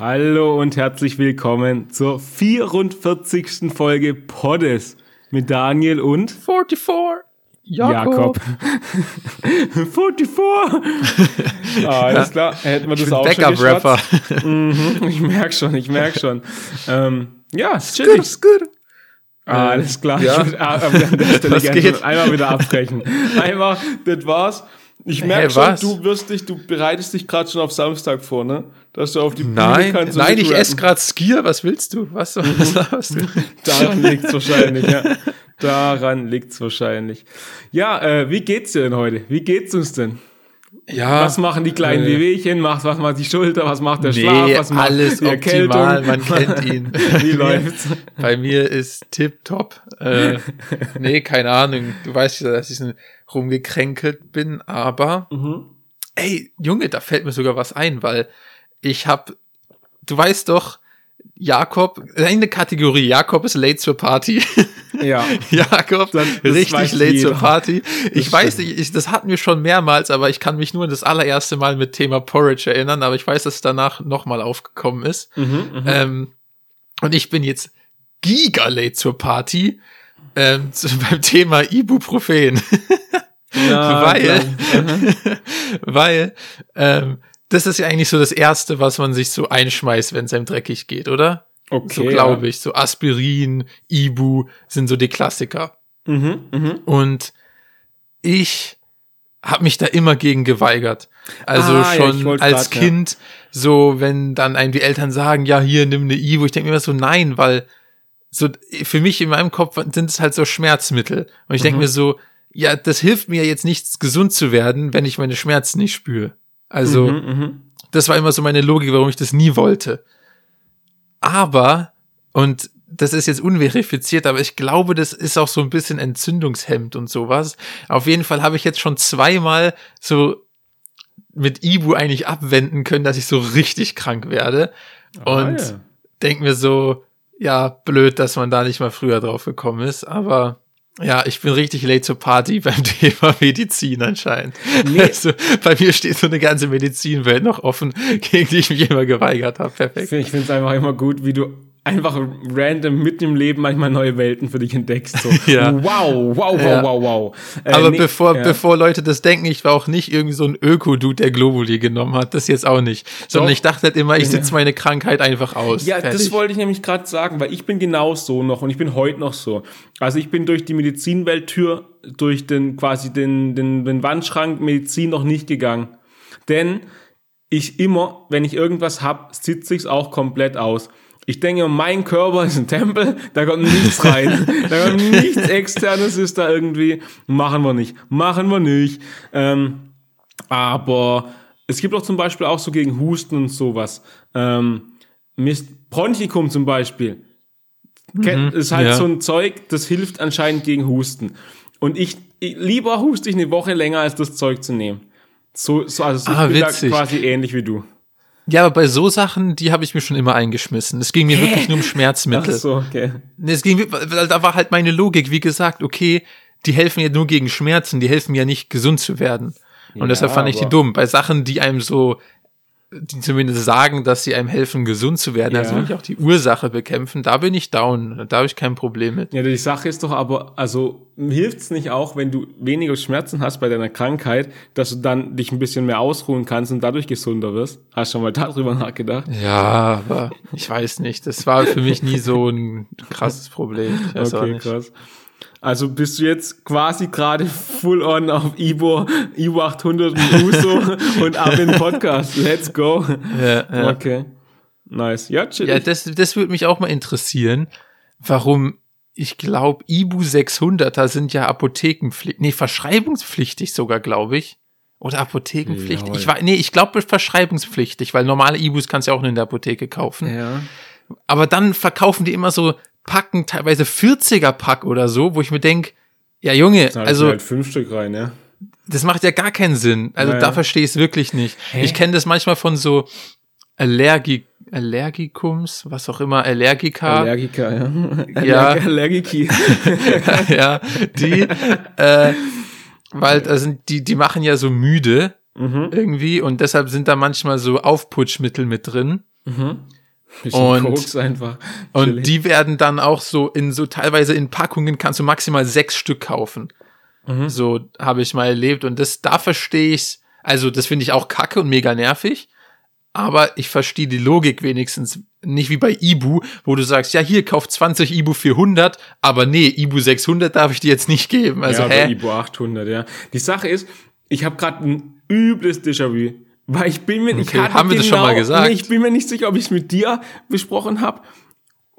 Hallo und herzlich willkommen zur 44. Folge Poddes mit Daniel und 44. Jakob. Jakob. 44! ah, alles klar, hätten wir das Ich auch schon Backup-Rapper. geschwatzt. Mhm, ich merk schon, ich merk schon. Ähm, ja, ist. Skur. Ah, alles klar. Ja. Ich würde ah, an der Stelle Was gerne geht? einmal wieder abbrechen. Einmal, das war's. Ich merke Hey, schon, was? du wirst dich, du bereitest dich gerade schon auf Samstag vor, ne? Dass du auf die Bühne Nein, kannst. nein, ich esse gerade Skier. Was willst du? Was, was sagst du? Daran liegt's wahrscheinlich, ja. Daran liegt's wahrscheinlich. Ja, äh, wie geht's dir denn heute? Wie geht's uns denn? Ja, Was machen die kleinen äh, Wehwehchen? Macht, was macht die Schulter? Was macht der Nee, Schlaf? Was macht alles die Erkältung? optimal, man kennt ihn. Wie läuft's? Bei mir ist tipptopp. Äh, nee, keine Ahnung. Du weißt ja, dass ich rumgekränkelt bin, aber Mhm. ey, Junge, da fällt mir sogar was ein, weil ich hab, du weißt doch, Jakob, eine Kategorie, Jakob ist late zur Party. Ja. Jakob, das richtig late jeder. zur Party. Ich Das weiß stimmt. nicht, ich, das hatten wir schon mehrmals, aber ich kann mich nur an das allererste Mal mit Thema Porridge erinnern, aber ich weiß, dass es danach nochmal aufgekommen ist. Mhm, Ähm, und ich bin jetzt giga late zur Party ähm, zu, beim Thema Ibuprofen, Ja, weil, klar. weil ähm, das ist ja eigentlich so das Erste, was man sich so einschmeißt, wenn es einem dreckig geht, oder? Okay. so glaube ich. So Aspirin, Ibu sind so die Klassiker. Ja. Mhm, mhm. Und ich habe mich da immer gegen geweigert. Also Ah, ja, schon wollte als grad, ja. Kind, so wenn dann einem die Eltern sagen, ja, hier nimm eine Ivo, ich denke mir immer so, nein, weil so für mich in meinem Kopf sind es halt so Schmerzmittel. Und ich denke Mhm. mir so, ja, das hilft mir jetzt nichts, gesund zu werden, wenn ich meine Schmerzen nicht spüre. Also, Mhm, mhm. das war immer so meine Logik, warum ich das nie wollte. Aber, und das ist jetzt unverifiziert, aber ich glaube, das ist auch so ein bisschen Entzündungshemd und sowas. Auf jeden Fall habe ich jetzt schon zweimal so mit Ibu eigentlich abwenden können, dass ich so richtig krank werde. Und Ah, ja. denk mir so, ja, blöd, dass man da nicht mal früher drauf gekommen ist, aber ja, ich bin richtig late zur Party beim Thema Medizin anscheinend. Nee. Also, bei mir steht so eine ganze Medizinwelt noch offen, gegen die ich mich immer geweigert habe. Perfekt. ich finde es einfach immer gut, wie du einfach random mitten im Leben manchmal neue Welten für dich entdeckst. So. Ja. Wow, wow, wow, Ja. wow, wow. Äh, Aber nee, bevor, ja. bevor Leute das denken, ich war auch nicht irgendwie so ein Öko-Dude, der Globuli genommen hat. Das jetzt auch nicht. Sondern Doch. ich dachte halt immer, ich sitze meine Krankheit einfach aus. Ja, das Fertig. wollte ich nämlich gerade sagen, weil ich bin genau so noch und ich bin heute noch so. Also ich bin durch die Medizinwelttür, durch den quasi den, den, den Wandschrank Medizin noch nicht gegangen. Denn ich immer, wenn ich irgendwas hab, sitze ich es auch komplett aus. Ich denke, mein Körper ist ein Tempel, da kommt nichts rein. da kommt nichts externes ist da irgendwie. Machen wir nicht. Machen wir nicht. Ähm, aber es gibt auch zum Beispiel auch so gegen Husten und sowas. Ähm, Mist, Bronchikum zum Beispiel. Kennt- ist halt ja. so ein Zeug, das hilft anscheinend gegen Husten. Und ich, ich lieber huste ich eine Woche länger, als das Zeug zu nehmen. So, so also Ah, ich bin da quasi ähnlich wie du. Ja, aber bei so Sachen, die habe ich mir schon immer eingeschmissen. Es ging mir wirklich nur um Ach Schmerzmittel. so, okay. Es ging, da war halt meine Logik, wie gesagt, okay, die helfen ja nur gegen Schmerzen, die helfen ja nicht gesund zu werden. Und Ja, deshalb fand ich die dumm. Bei Sachen, die einem so, die zumindest sagen, dass sie einem helfen, gesund zu werden, also Ja. wirklich auch die Ursache bekämpfen, da bin ich down. Da habe ich kein Problem mit. Ja, die Sache ist doch aber, also hilft's nicht auch, wenn du weniger Schmerzen hast bei deiner Krankheit, dass du dann dich ein bisschen mehr ausruhen kannst und dadurch gesunder wirst? Hast du schon mal darüber nachgedacht? Ja, aber ich weiß nicht. Das war für mich nie so ein krasses Problem. Ich Okay, krass. Also bist du jetzt quasi gerade full on auf Ibo, Ibo 800 und Uso und ab in den Podcast. Let's go. Ja, ja. Okay. Nice. Ja, chill. Ja, das, das würde mich auch mal interessieren, warum, ich glaube, Ibu 600er sind ja Apothekenpflichtig, nee, verschreibungspflichtig sogar, glaube ich. Oder Apothekenpflichtig. Jawohl. Ich war, nee, ich glaube verschreibungspflichtig, weil normale Ibus kannst du ja auch nur in der Apotheke kaufen. ja. Aber dann verkaufen die immer so Packen, teilweise 40er Pack oder so, wo ich mir denk, ja Junge, Da also halt fünf Stück rein, ja. das macht ja gar keinen Sinn. Also Ja, da verstehe ich es wirklich nicht. Ich kenne das manchmal von so Allergi Allergikums, was auch immer, Allergika. Allergiker, ja. Ja. Allerg Allergiki. ja, die, äh, weil da sind, die, die machen ja so müde Mhm. irgendwie und deshalb sind da manchmal so Aufputschmittel mit drin. Bisschen Und- Koks einfach. Und die werden dann auch so in so teilweise in Packungen kannst du maximal sechs Stück kaufen. Mhm. So habe ich mal erlebt und das da verstehe ich's. Also das finde ich auch kacke und mega nervig. Aber ich verstehe die Logik wenigstens nicht wie bei Ibu, wo du sagst, ja hier kauf 20 Ibu für 100, aber nee, Ibu 600 darf ich dir jetzt nicht geben. Also ja, hä? Ibo 800, ja. Die Sache ist, ich habe gerade ein übles Déjà-vu. Weil ich bin mir, ich Okay, hatte haben wir das schon mal gesagt? Ich bin mir nicht sicher, ob ich es mit dir besprochen habe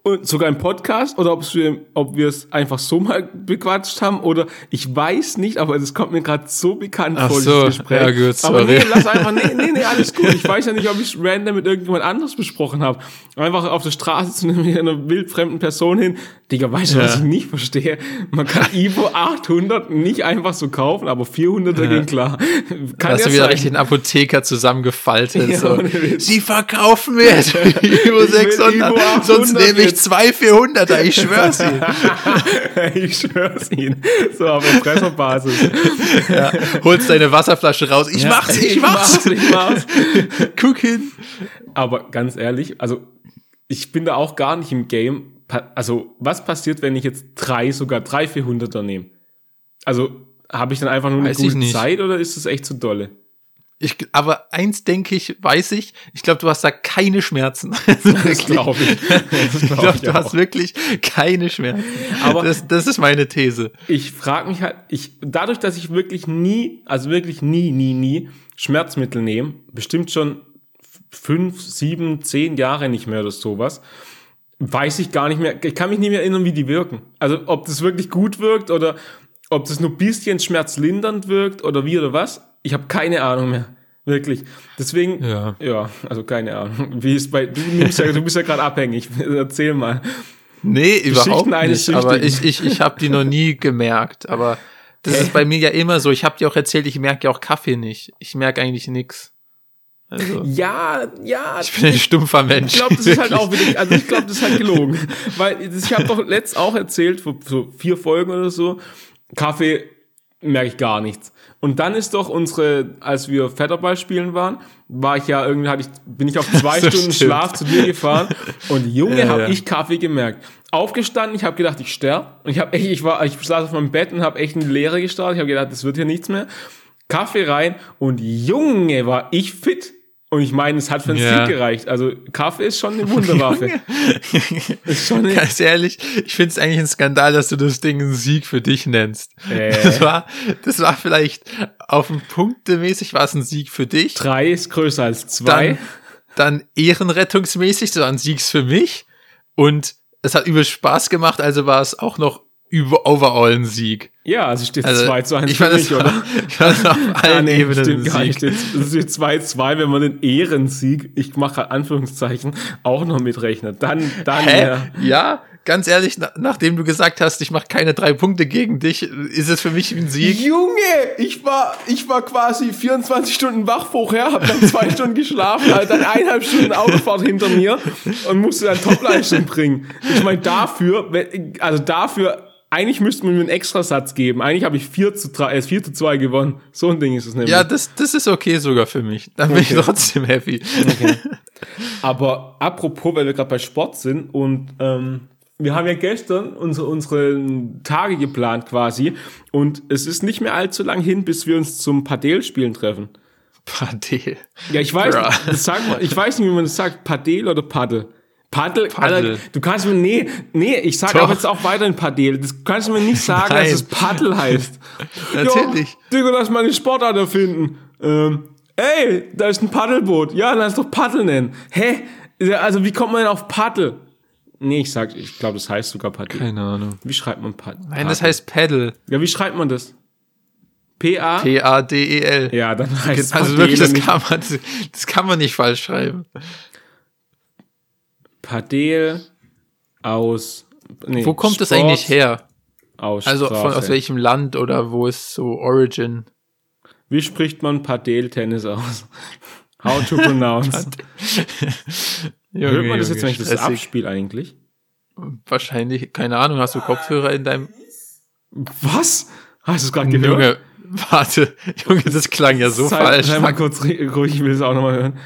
und sogar im Podcast oder ob wir, ob wir es einfach so mal bequatscht haben oder ich weiß nicht, aber das kommt mir gerade so bekannt Ach vor, so, dieses Gespräch. ja gut, aber sorry. nee, lass einfach, nee, nee, nee, alles gut. Ich weiß ja nicht, ob ich random mit irgendjemand anderes besprochen habe. Einfach auf der Straße zu einer, einer wildfremden Person hin. Digga, weißt du, was Ja. ich nicht verstehe? Man kann Ivo 800 nicht einfach so kaufen, aber 400 ja. ging klar. Kann Hast ja du wieder sein. richtig den Apotheker zusammengefaltet. Ja, so. Sie verkaufen mir jetzt Ivo 600, Ivo 800 sonst nehme ich jetzt. zwei 400er, ich schwör's Ihnen. ich schwör's Ihnen. So auf Impressorbasis. Ja, holst deine Wasserflasche raus. Ich mach's, ich, mach's. Ich mach's. Guck hin. Aber ganz ehrlich, also ich bin da auch gar nicht im Game. Also was passiert, wenn ich jetzt drei, sogar drei 400er nehme? Also habe ich dann einfach nur eine Weiß ich gute. Zeit oder ist das echt zu dolle? Ich, aber eins denke ich, weiß ich, ich glaube, du hast da keine Schmerzen. Also Das glaube ich. Das Ich glaub glaube, ich du auch. hast wirklich keine Schmerzen. Aber- das, das ist meine These. ich frage mich halt, ich, dadurch, dass ich wirklich nie, also wirklich nie, nie, nie Schmerzmittel nehme, bestimmt schon fünf, sieben, zehn Jahre nicht mehr oder sowas, weiß ich gar nicht mehr, ich kann mich nicht mehr erinnern, wie die wirken. Also ob das wirklich gut wirkt oder ob das nur ein bisschen schmerzlindernd wirkt oder wie oder was, ich habe keine Ahnung mehr. Wirklich. Deswegen, Ja. ja, also keine Ahnung. Wie ist bei, du, nimmst ja, du bist ja gerade abhängig. Erzähl mal. Nee, überhaupt nicht. Aber ich, ich, ich habe die noch nie gemerkt. Aber das ist bei mir ja immer so. Ich habe dir auch erzählt, ich merke ja auch Kaffee nicht. Ich merke eigentlich nix. Also, Ja, ja. ich bin ein stumpfer Mensch. Ich glaube, das ist halt auch wieder, also ich glaube, das ist halt gelogen. Weil das- ich habe doch letzt auch erzählt, vor so vier Folgen oder so, Kaffee merke ich gar nichts. Und dann ist doch unsere, als wir Federball spielen waren, war ich ja irgendwie, hatte ich, bin ich auf zwei So Stunden stimmt. Schlaf zu dir gefahren und Junge, Ja, habe ja. ich Kaffee gemerkt. Aufgestanden, ich habe gedacht, ich sterbe. Und ich habe echt, ich war, ich saß auf meinem Bett und habe echt in die Leere gestartet. Ich habe gedacht, das wird hier nichts mehr. Kaffee rein und Junge, war ich fit. Und ich meine, es hat für einen Ja. Sieg gereicht. Also Kaffee ist schon eine Wunderwaffe. ist schon eine, Ganz ehrlich, ich finde es eigentlich ein Skandal, dass du das Ding einen Sieg für dich nennst. Äh. Das war, das war vielleicht auf dem Punktemäßig war es ein Sieg für dich. drei ist größer als zwei. Dann, dann ehrenrettungsmäßig, so ein Sieg für mich. Und es hat übel Spaß gemacht, also war es auch noch über overall ein Sieg. Ja, also steht Also, 2 zu 1 ich für mich, oder? ich fand das auf allen Ah, nee, Ebenen stimmt gar nicht. Sieg. Das ist jetzt 2-2, wenn man den Ehrensieg, ich mache Anführungszeichen, auch noch mitrechnet. Dann, dann, Hä? ja. Ja, ganz ehrlich, na, nachdem du gesagt hast, ich mache keine drei Punkte gegen dich, ist es für mich ein Sieg. Junge, ich war, ich war quasi 24 Stunden wach vorher, habe dann zwei Stunden geschlafen, halt dann eineinhalb Stunden Autofahrt hinter mir und musste dann Topleistung bringen. Ich meine, dafür, also dafür, eigentlich müsste man mir einen Extrasatz geben. Eigentlich habe ich 4 zu 3, äh, 4 zu 2 gewonnen. So ein Ding ist es nämlich. Ja, das, das ist okay sogar für mich. Dann bin Okay. ich trotzdem happy. Aber apropos, weil wir gerade bei Sport sind und ähm, wir haben ja gestern unsere, unsere Tage geplant quasi und es ist nicht mehr allzu lang hin, bis wir uns zum Padel-Spielen treffen. Padel. Ja, ich weiß, Bra. das sagt man, ich weiß nicht, wie man das sagt, Padel oder Paddel. Paddel, Paddel. Alter, du kannst mir, nee, nee, ich sag Doch. auch jetzt auch weiterhin Padel. Das kannst du mir nicht sagen, Nein. dass es Paddel heißt. Natürlich. Ja, Digga, lass mal eine Sportart erfinden. Ähm, ey, da ist ein Paddelboot. Ja, lass doch Paddel nennen. Hä? Also, wie kommt man denn auf Paddel? Nee, ich sag, ich glaube, das heißt sogar Paddel. Keine Ahnung. Wie schreibt man Paddel? Nein, das heißt Paddle. Ja, wie schreibt man das? P-A? P-A-D-E-L. Ja, dann heißt Also Padel wirklich, das kann, man, das kann man nicht falsch schreiben. Padel aus. Nee, Wo kommt das Sport eigentlich her? Aus Also von, aus welchem Land oder wo ist so Origin? Wie spricht man Padel-Tennis aus? How to pronounce? Junge, Hört man das jetzt, wenn ich das abspiele eigentlich? Wahrscheinlich, keine Ahnung, hast du Kopfhörer in deinem... Was? Hast du es gerade gehört? Junge, warte, Junge, das klang ja so sei, falsch. Mal kurz ruhig, ich will es auch nochmal hören.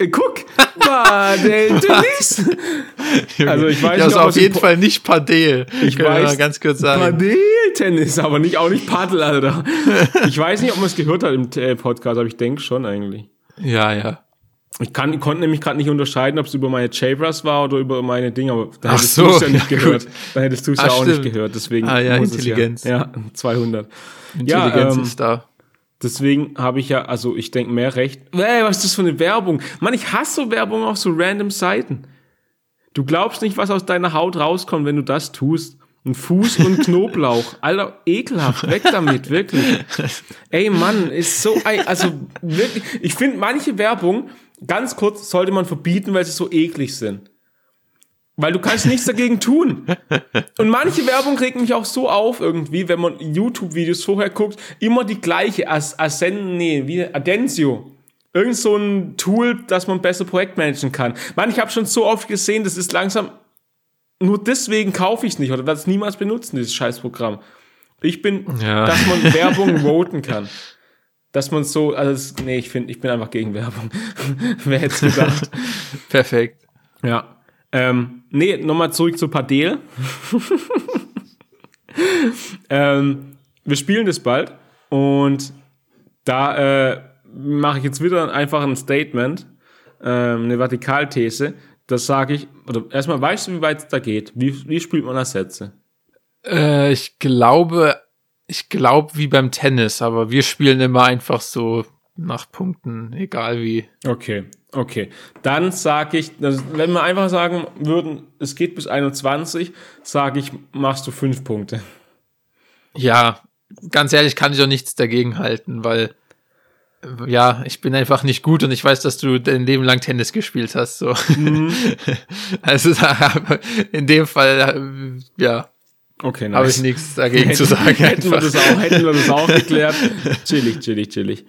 Äh, Guck, Padel-Tennis. Also ich weiß ja, nicht, also ob auf jeden Fall nicht Padel. Ich Können weiß, mal ganz kurz sagen. Padel-Tennis, aber nicht, auch nicht Paddel, Alter. Ich weiß nicht, ob man es gehört hat im äh, Podcast, aber ich denke schon eigentlich. Ja, ja. Ich kann, konnte nämlich gerade nicht unterscheiden, ob es über meine J-Brass war oder über meine Dinge, aber da hättest so, du es ja nicht ja, gehört. gut. Da hättest du es ja auch nicht stimmt. gehört, deswegen Ah, ja, muss Intelligenz. Es ja, ja, 200. Intelligenz ähm, ist da. Deswegen habe ich ja, also ich denke mehr recht. Ey, was ist das für eine Werbung? Mann, ich hasse so Werbung auf so random Seiten. Du glaubst nicht, was aus deiner Haut rauskommt, wenn du das tust. Ein Fuß und Knoblauch. Alter, ekelhaft. Weg damit, wirklich. Ey, Mann, ist so, also wirklich, ich finde manche Werbung, ganz kurz, sollte man verbieten, weil sie so eklig sind. Weil du kannst nichts dagegen tun. Und manche Werbung regt mich auch so auf irgendwie, wenn man YouTube-Videos vorher guckt, immer die gleiche, As Asen, nee, wie, Adensio. Irgend so ein Tool, dass man besser Projektmanagen kann. Mann, ich habe schon so oft gesehen, das ist langsam, nur deswegen kaufe ich es nicht oder werde es niemals benutzen, dieses Scheißprogramm. Ich bin, Ja. dass man Werbung voten kann. Dass man so, also, das, nee, ich finde, ich bin einfach gegen Werbung. Wer hätte es gedacht? Perfekt. Ja. Ähm, nee, nochmal zurück zu Padel. ähm, wir spielen das bald und da äh, mache ich jetzt wieder einfach ein Statement, ähm, eine Vertikalthese. Das sage ich, oder erstmal weißt du, wie weit es da geht? Wie, wie spielt man das Sätze? Äh, ich glaube, ich glaube wie beim Tennis, aber wir spielen immer einfach so nach Punkten, egal wie. Okay, okay. Dann sage ich, also wenn wir einfach sagen würden, es geht bis 21, sage ich, machst du fünf Punkte. Ja, ganz ehrlich kann ich auch nichts dagegen halten, weil ja, ich bin einfach nicht gut und ich weiß, dass du dein Leben lang Tennis gespielt hast. So. also da- in dem Fall, äh, ja, Okay, nice. habe ich nichts dagegen zu sagen. hätten, wir das auch, hätten wir das auch geklärt. chillig, chillig, chillig.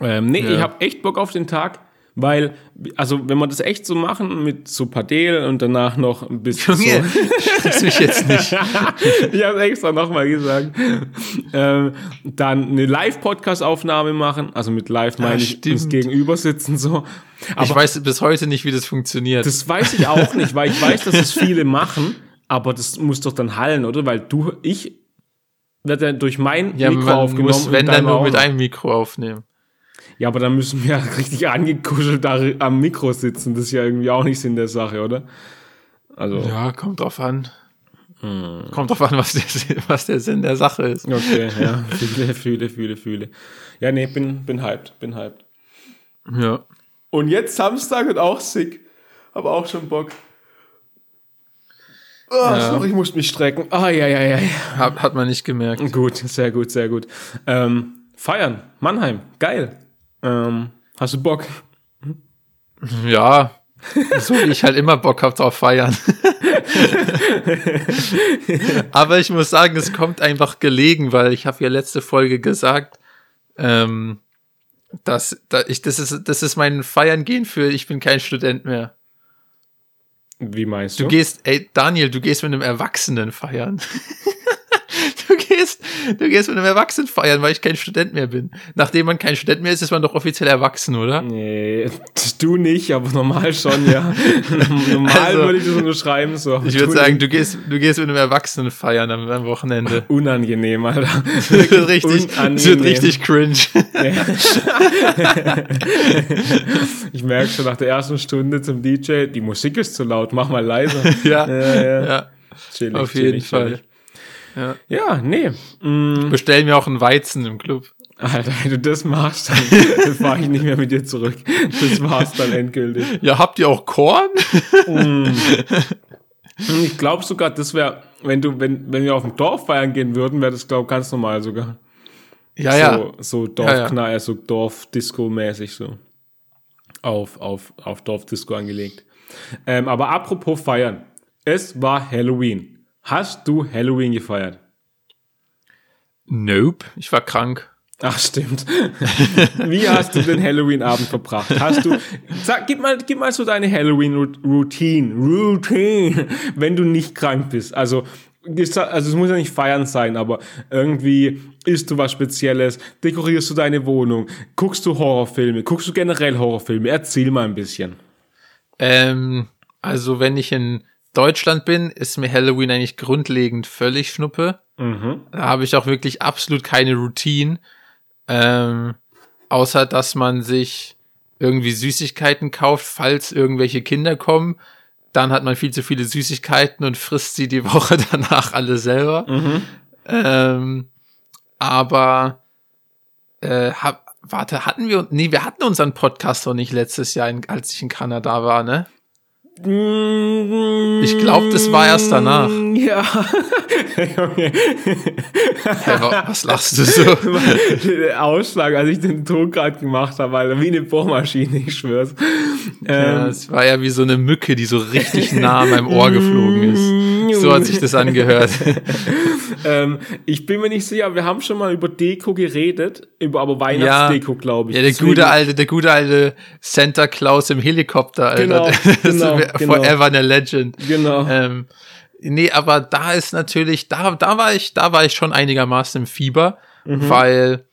Ähm, nee, Ja. ich habe echt Bock auf den Tag, weil, also wenn wir das echt so machen mit so Padel und danach noch ein bisschen Junge, so. mich jetzt nicht. ich habe extra nochmal gesagt. Ähm, dann eine Live-Podcast-Aufnahme machen, also mit Live meine ich uns gegenüber sitzen so. Aber ich weiß bis heute nicht, wie das funktioniert. das weiß ich auch nicht, weil ich weiß, dass es viele machen, aber das muss doch dann hallen, oder? Weil du, ich werde ja durch mein ja, Mikro man aufgenommen. muss, wenn dann nur mit einem Mikro aufnehmen. Ja, aber dann müssen wir ja richtig angekuschelt da am Mikro sitzen. Das ist ja irgendwie auch nicht Sinn der Sache, oder? Also, Ja, kommt drauf an. Kommt drauf an, was der, was der Sinn der Sache ist. okay, ja. Fühle, fühle, fühle, fühle. Ja, nee, bin, bin hyped, bin hyped. Ja. Und jetzt Samstag wird auch sick. Aber auch schon Bock. Oh, Ja. sorry, ich muss mich strecken. Ah, ja, ja, ja. Hat, hat man nicht gemerkt. Gut, sehr gut, sehr gut. Ähm, feiern, Mannheim, geil. Ähm, hast du Bock? Ja. So wie ich halt immer Bock hab drauf feiern. Aber ich muss sagen, es kommt einfach gelegen, weil ich habe ja letzte Folge gesagt, ähm, dass, dass ich, das ist, das ist mein Feiern gehen für ich bin kein Student mehr. Wie meinst du? Du gehst, ey, Daniel, du gehst mit einem Erwachsenen feiern. Du gehst, du gehst mit einem Erwachsenen feiern, weil ich kein Student mehr bin. Nachdem man kein Student mehr ist, ist man doch offiziell erwachsen, oder? Nee, du nicht, aber normal schon, ja. normal Also, würde ich das unterschreiben. So. Ich würde sagen, du gehst, du gehst mit einem Erwachsenen feiern am, am Wochenende. unangenehm, Alter. Das wird richtig, das wird richtig cringe. Ich merke schon nach der ersten Stunde zum DJ, die Musik ist zu laut, mach mal leiser. ja, Ja, ja. ja, Chillig, auf jeden chillig, Fall. chillig. Ja. Ja, nee. Mm, Bestell mir auch einen Weizen im Club. Alter, wenn du das machst, dann, fahre ich nicht mehr mit dir zurück. Das war's dann endgültig. Ja, habt ihr auch Korn? Und ich glaube sogar, das wäre, wenn du, wenn, wenn wir auf dem Dorf feiern gehen würden, wäre das, glaube ich, ganz normal sogar. Ja, ja. So, so Dorfknall, so Dorfdisco-mäßig so. Auf, auf, auf Dorfdisco angelegt. Ähm, aber apropos feiern. Es war Halloween. Hast du Halloween gefeiert? Nope, ich war krank. Ach, stimmt. Wie hast du den Halloween-Abend verbracht? Hast du, sag, gib mal, gib mal so deine Halloween-Routine, Routine, wenn du nicht krank bist. Also, also es muss ja nicht feiern sein, aber irgendwie isst du was Spezielles, dekorierst du deine Wohnung, guckst du Horrorfilme, guckst du generell Horrorfilme? Erzähl mal ein bisschen. Ähm, also wenn ich in Deutschland bin, ist mir Halloween eigentlich grundlegend völlig schnuppe. Mhm. Da habe ich auch wirklich absolut keine Routine. Ähm, außer dass man sich irgendwie Süßigkeiten kauft, falls irgendwelche Kinder kommen. Dann hat man viel zu viele Süßigkeiten und frisst sie die Woche danach alle selber. Mhm. Ähm, aber äh, hab, warte, hatten wir nee, wir hatten unseren Podcast noch nicht letztes Jahr, als ich in Kanada war, ne? Ich glaube, das war erst danach. Ja. hey, was lachst du so? Der Ausschlag, als ich den Ton gerade gemacht habe, weil wie eine Bohrmaschine, ich schwör's. Ja, ähm, es war ja wie so eine Mücke, die so richtig nah an meinem Ohr geflogen ist. So hat sich das angehört. ähm, ich bin mir nicht sicher, wir haben schon mal über Deko geredet, über aber Weihnachtsdeko, ja, glaube ich. Ja, der Deswegen, gute alte, der gute alte Santa Claus im Helikopter, Alter. Genau, genau genau. Forever eine Legend. Genau. Ähm, nee, aber da ist natürlich, da, da war ich, da war ich schon einigermaßen im Fieber, mhm. weil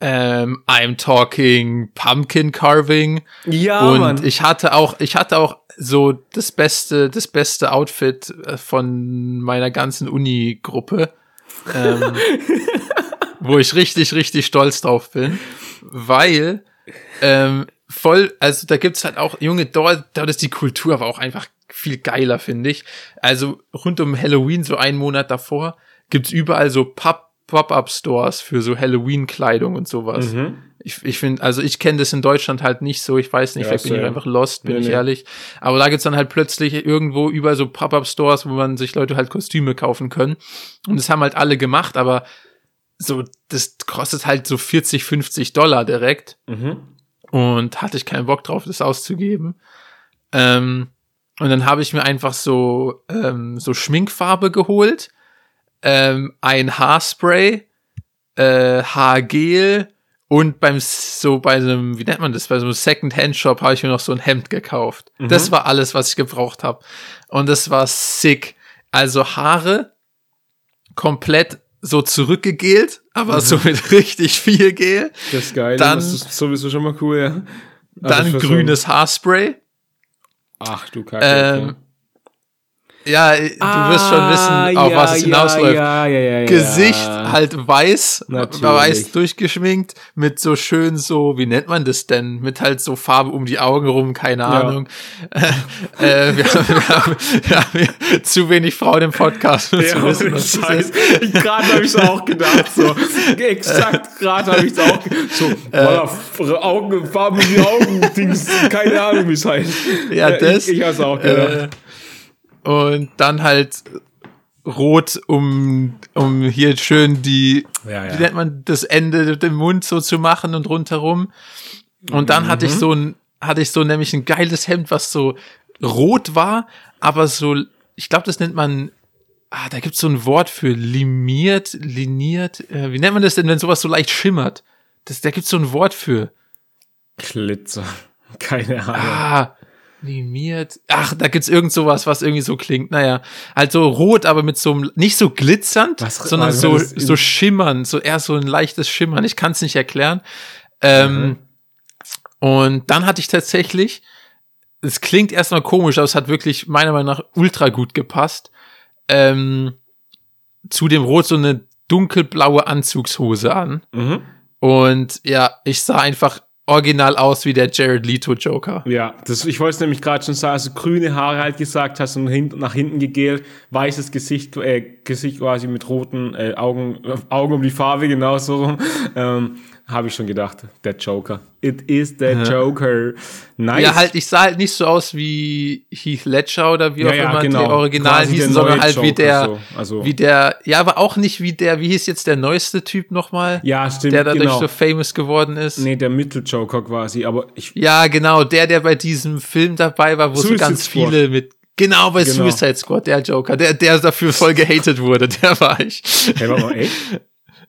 ähm, I'm talking Pumpkin Carving. Ja, und Mann. ich hatte auch, ich hatte auch so das beste, das beste Outfit äh, von meiner ganzen Uni-Gruppe, ähm, wo ich richtig, richtig stolz drauf bin, weil ähm, voll, also da gibt's halt auch, Junge, dort, dort ist die Kultur aber auch einfach viel geiler, finde ich. Also rund um Halloween, so einen Monat davor, gibt's überall so Pop-Up-Stores für so Halloween-Kleidung und sowas. Mhm. Ich, ich finde, also ich kenne das in Deutschland halt nicht so, ich weiß nicht, ja, vielleicht bin ich einfach lost, bin nee, ich nee. ehrlich. Aber da gibt's dann halt plötzlich irgendwo über so Pop-Up-Stores, wo man sich Leute halt Kostüme kaufen können. Und das haben halt alle gemacht, aber so, das kostet halt so 40, 50 Dollar direkt. Mhm und hatte ich keinen Bock drauf, das auszugeben. Ähm, und dann habe ich mir einfach so, ähm, so Schminkfarbe geholt, ähm, ein Haarspray, äh, Haargel und beim so bei einem, wie nennt man das, bei so einem Second-Hand-Shop habe ich mir noch so ein Hemd gekauft. Mhm. Das war alles, was ich gebraucht habe. Und das war sick. Also Haare komplett so zurückgegelt, aber mhm. so mit richtig viel Gel. Das ist geil. Dann, das ist sowieso schon mal cool, ja. Also dann grünes Haarspray. Ach du Kacke. Ähm, ja, du ah, wirst schon wissen, auf ja, was es hinausläuft. Ja, ja, Gesicht halt weiß, Natürlich. weiß durchgeschminkt, mit so schön so, wie nennt man das denn? Mit halt so Farbe um die Augen rum, keine Ahnung. äh, wir, haben, wir, haben, wir haben zu wenig Frauen im Podcast, um zu wissen, was Scheiß. Gerade habe ich es auch gedacht, so. Exakt, gerade habe ich es auch So, äh, Augen, Farbe um die Augen, Dings, keine Ahnung, wie es heißt. Ja, das. Ich, ich habe es auch gedacht. Und dann halt rot, um, um hier schön die, ja, ja. wie nennt man, das Ende dem Mund so zu machen und rundherum. Und dann mhm. hatte ich mhm. so ein, hatte ich so nämlich ein geiles Hemd, was so rot war, aber so, ich glaube, das nennt man, ah, da gibt's so ein Wort für limiert, liniert, äh, wie nennt man das denn, wenn sowas so leicht schimmert? Das, da gibt's so ein Wort für. Glitzer. Keine Ahnung. Ah, Limiert. Ach, da gibt's irgend sowas, was irgendwie so klingt. Naja, also rot, aber mit so einem, nicht so glitzernd, was, sondern so, so schimmern, so eher so ein leichtes Schimmern. Ich kann es nicht erklären. Ähm, mhm. Und dann hatte ich tatsächlich, es klingt erstmal komisch, aber es hat wirklich meiner Meinung nach ultra gut gepasst. Ähm, zu dem Rot so eine dunkelblaue Anzugshose an. Mhm. Und ja, ich sah einfach original aus wie der Jared Leto Joker. Ja, das, ich wollte es nämlich gerade schon sagen, also grüne Haare halt gesagt hast und hin, nach hinten gegelt, weißes Gesicht, äh, Gesicht quasi mit roten äh, Augen, Augen um die Farbe, genau so rum. Ähm, habe ich schon gedacht, der Joker. It is the ja. Joker. Nice. Ja, halt, ich sah halt nicht so aus wie Heath Ledger oder wie ja, auch ja, immer genau. die Originalen hießen, sondern halt Joker, wie der, so. also. wie der, ja, aber auch nicht wie der, wie hieß jetzt der neueste Typ nochmal? Ja, stimmt. Der dadurch genau. so famous geworden ist. Nee, der Mitteljoker quasi, aber ich. Ja, genau, der, der bei diesem Film dabei war, wo Suicide so ganz Squad. viele mit, Genau, bei genau. Suicide Squad, der Joker, der, der dafür voll gehatet wurde, der war ich. Hey, war mal echt?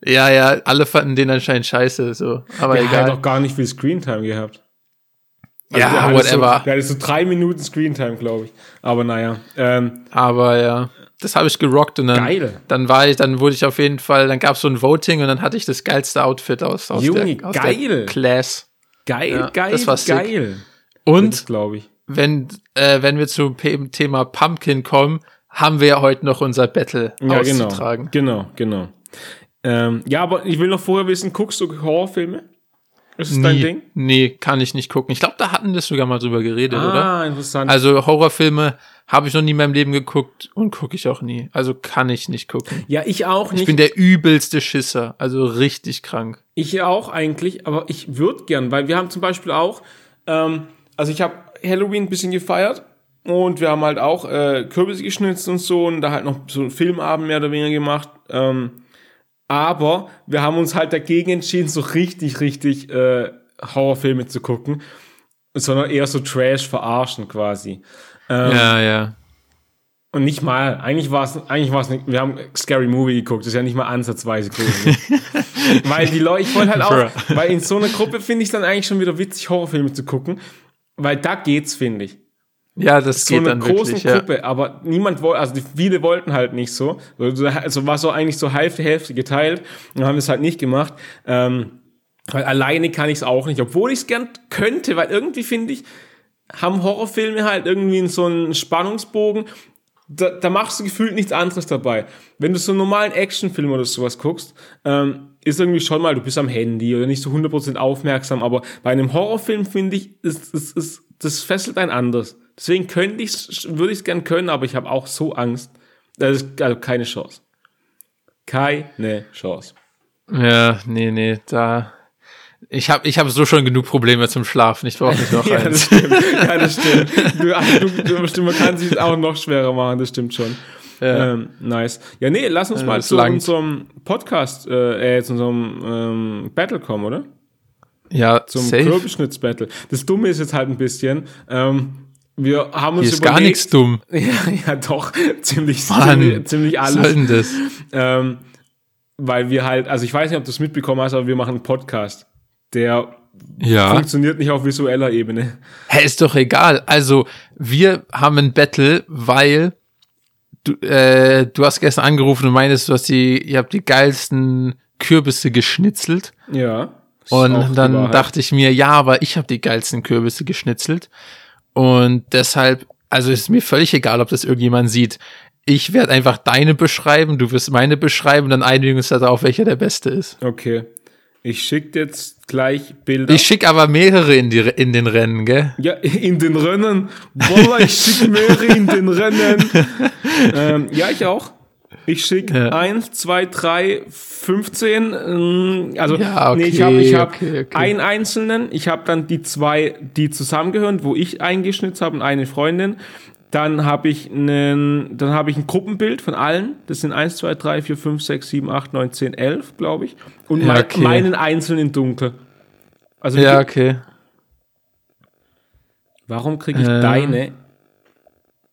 Ja, ja, alle fanden den anscheinend scheiße, so. Aber Der egal. hat doch gar nicht viel Screentime gehabt. Also Ja, der whatever. So, der hatte so drei Minuten Screentime, glaube ich. Aber naja. Ähm, Aber ja, das habe ich gerockt und dann, Geil. dann war ich, dann wurde ich auf jeden Fall, dann gab es so ein Voting und dann hatte ich das geilste Outfit aus, aus, Junge, der, aus geil. der Class. geil, Ja, geil, das war sick. geil. Und glaube ich. wenn, äh, wenn wir zum Thema Pumpkin kommen, haben wir ja heute noch unser Battle Ja, genau. auszutragen. Genau, genau. Ähm, ja, aber ich will noch vorher wissen, guckst du Horrorfilme? Ist das dein Nie, Ding? nee, kann ich nicht gucken. Ich glaube, da hatten wir sogar mal drüber geredet, oder? Ah, interessant. Also Horrorfilme habe ich noch nie in meinem Leben geguckt und gucke ich auch nie. Also kann ich nicht gucken. ja, ich auch nicht. Ich bin der übelste Schisser, also richtig krank. Ich auch eigentlich, aber ich würde gern, weil wir haben zum Beispiel auch, ähm, also ich habe Halloween ein bisschen gefeiert und wir haben halt auch äh, Kürbisse geschnitzt und so und da halt noch so einen Filmabend mehr oder weniger gemacht. Ähm, aber wir haben uns halt dagegen entschieden, so richtig, richtig äh, Horrorfilme zu gucken, sondern eher so Trash verarschen quasi. Ähm, Ja, ja. Und nicht mal, eigentlich war es, eigentlich war es nicht, wir haben Scary Movie geguckt, das ist ja nicht mal ansatzweise gruselig. weil die Leute, ich wollte halt auch, weil in so einer Gruppe finde ich dann eigentlich schon wieder witzig, Horrorfilme zu gucken, weil da geht's, finde ich. Ja, das So geht eine dann wirklich, ja. Gruppe, aber niemand wollte, also die, viele wollten halt nicht so. Also war so eigentlich so Hälfte, Hälfte geteilt und haben es halt nicht gemacht. Ähm, weil alleine kann ich es auch nicht, obwohl ich es gern könnte, weil irgendwie finde ich, haben Horrorfilme halt irgendwie so einen Spannungsbogen. Da, da machst du gefühlt nichts anderes dabei. Wenn du so einen normalen Actionfilm oder sowas guckst, ähm, ist irgendwie schon mal, du bist am Handy oder nicht so 100% aufmerksam, aber bei einem Horrorfilm finde ich, ist, ist, ist, das fesselt ein anders. Deswegen könnte ich's, würde ich es gern können, aber ich habe auch so Angst. Das ist also keine Chance. Keine Chance. Ja, nee, nee, da. Ich habe ich hab so schon genug Probleme zum Schlafen. Ich brauche nicht noch Ja, das eins. stimmt. Ja, das stimmt. Du, du, du, man kann sich auch noch schwerer machen, das stimmt schon. Ja. Ähm, nice. Ja, nee, lass uns Ja, mal das zu langt. unserem Podcast, äh, äh, zu unserem ähm, Battle kommen, oder? Ja, Zum. Kürbisschnitz-Battle. Das Dumme ist jetzt halt ein bisschen, ähm, wir haben uns Hier ist gar nichts dumm. Ja, ja, doch, ziemlich, Mann, ziemlich, ziemlich Was soll alles. denn das? Ähm, weil wir halt, also ich weiß nicht, ob du es mitbekommen hast, aber wir machen einen Podcast, der Ja. funktioniert nicht auf visueller Ebene. Hä, ist doch egal. Also, wir haben ein Battle, weil du, äh, du hast gestern angerufen und meinst, du hast die, ihr habt die geilsten Kürbisse geschnitzelt. Ja. Und dann dachte ich mir, ja, aber ich habe die geilsten Kürbisse geschnitzelt. Und deshalb, also ist mir völlig egal, ob das irgendjemand sieht. Ich werde einfach deine beschreiben, du wirst meine beschreiben dann einigen wir uns darauf, welcher der beste ist. Okay. Ich schicke jetzt gleich Bilder. Ich schicke aber mehrere in, die, in den Rennen, gell? ja, in den Rennen. Wallah, ich schicke mehrere in den Rennen. ähm, ja, ich auch. Ich schicke Ja. eins, zwei, drei, 15. ähm, Also, Ja, nee, ich okay, habe ich hab okay, okay. einen einzelnen. Ich habe dann die zwei, die zusammengehören, wo ich eingeschnitzt habe und eine Freundin. Dann habe ich einen, dann habe ich ein Gruppenbild von allen. Das sind 1, 2, 3, 4, 5, 6, 7, 8, 9, 10, 11, glaube ich. Und Ja, okay. meinen einzelnen in dunkel. Also Ja, okay. warum kriege ich Ähm. deine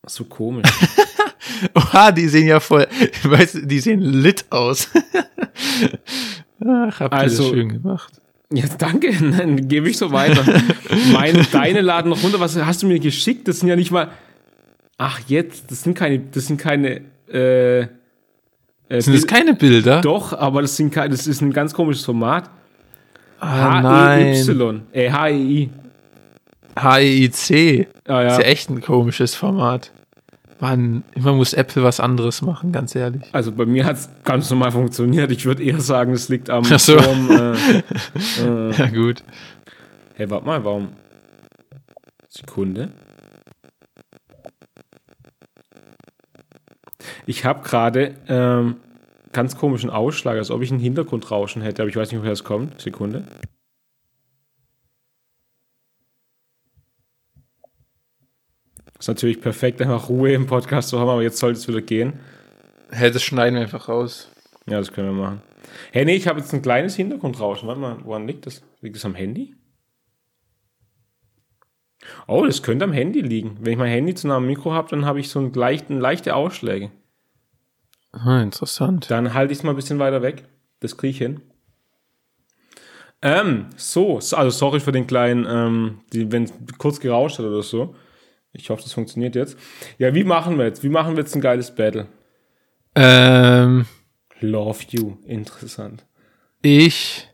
so komisch? Oha, die sehen ja voll, weißt du, die sehen lit aus. Ach, habt ihr Also- das schön gemacht. Ja, danke, dann gebe ich so weiter. Meine, deine laden noch runter. Was hast du mir geschickt? Das sind ja nicht mal. Ach, jetzt, das sind keine, das sind keine. Äh, äh, Sind das keine Bilder? Doch, aber das sind keine, das ist ein ganz komisches Format. Ah. H-E-Y. Äh, H-E-I. HEIC. Ah, Ist ja. ja echt ein komisches Format. Mann, immer muss Apple was anderes machen, ganz ehrlich. Also bei mir hat es ganz normal funktioniert. Ich würde eher sagen, es liegt am Ach so. Turm, äh, Ja, gut. Hey, warte mal, warum? Sekunde. Ich habe gerade ähm, ganz komischen Ausschlag, als ob ich ein Hintergrundrauschen hätte, aber ich weiß nicht, woher es kommt. Sekunde. Ist natürlich perfekt, einfach Ruhe im Podcast zu haben, aber jetzt sollte es wieder gehen. Hä, das schneiden wir einfach raus. Ja, das können wir machen. Hey, nee, ich habe jetzt ein kleines Hintergrundrauschen. Warte mal, woran liegt das? Liegt das am Handy? Oh, das könnte am Handy liegen. Wenn ich mein Handy zu nah am Mikro habe, dann habe ich so einen leichten, leichte Ausschläge. Ah, interessant. Dann halte ich es mal ein bisschen weiter weg. Das kriege ich hin. Ähm, so, so- also sorry für den kleinen, ähm, die, wenn es kurz gerauscht hat oder so. Ich hoffe, das funktioniert jetzt. Ja, wie machen wir jetzt? Wie machen wir jetzt ein geiles Battle? Ähm, Love You, interessant. ich,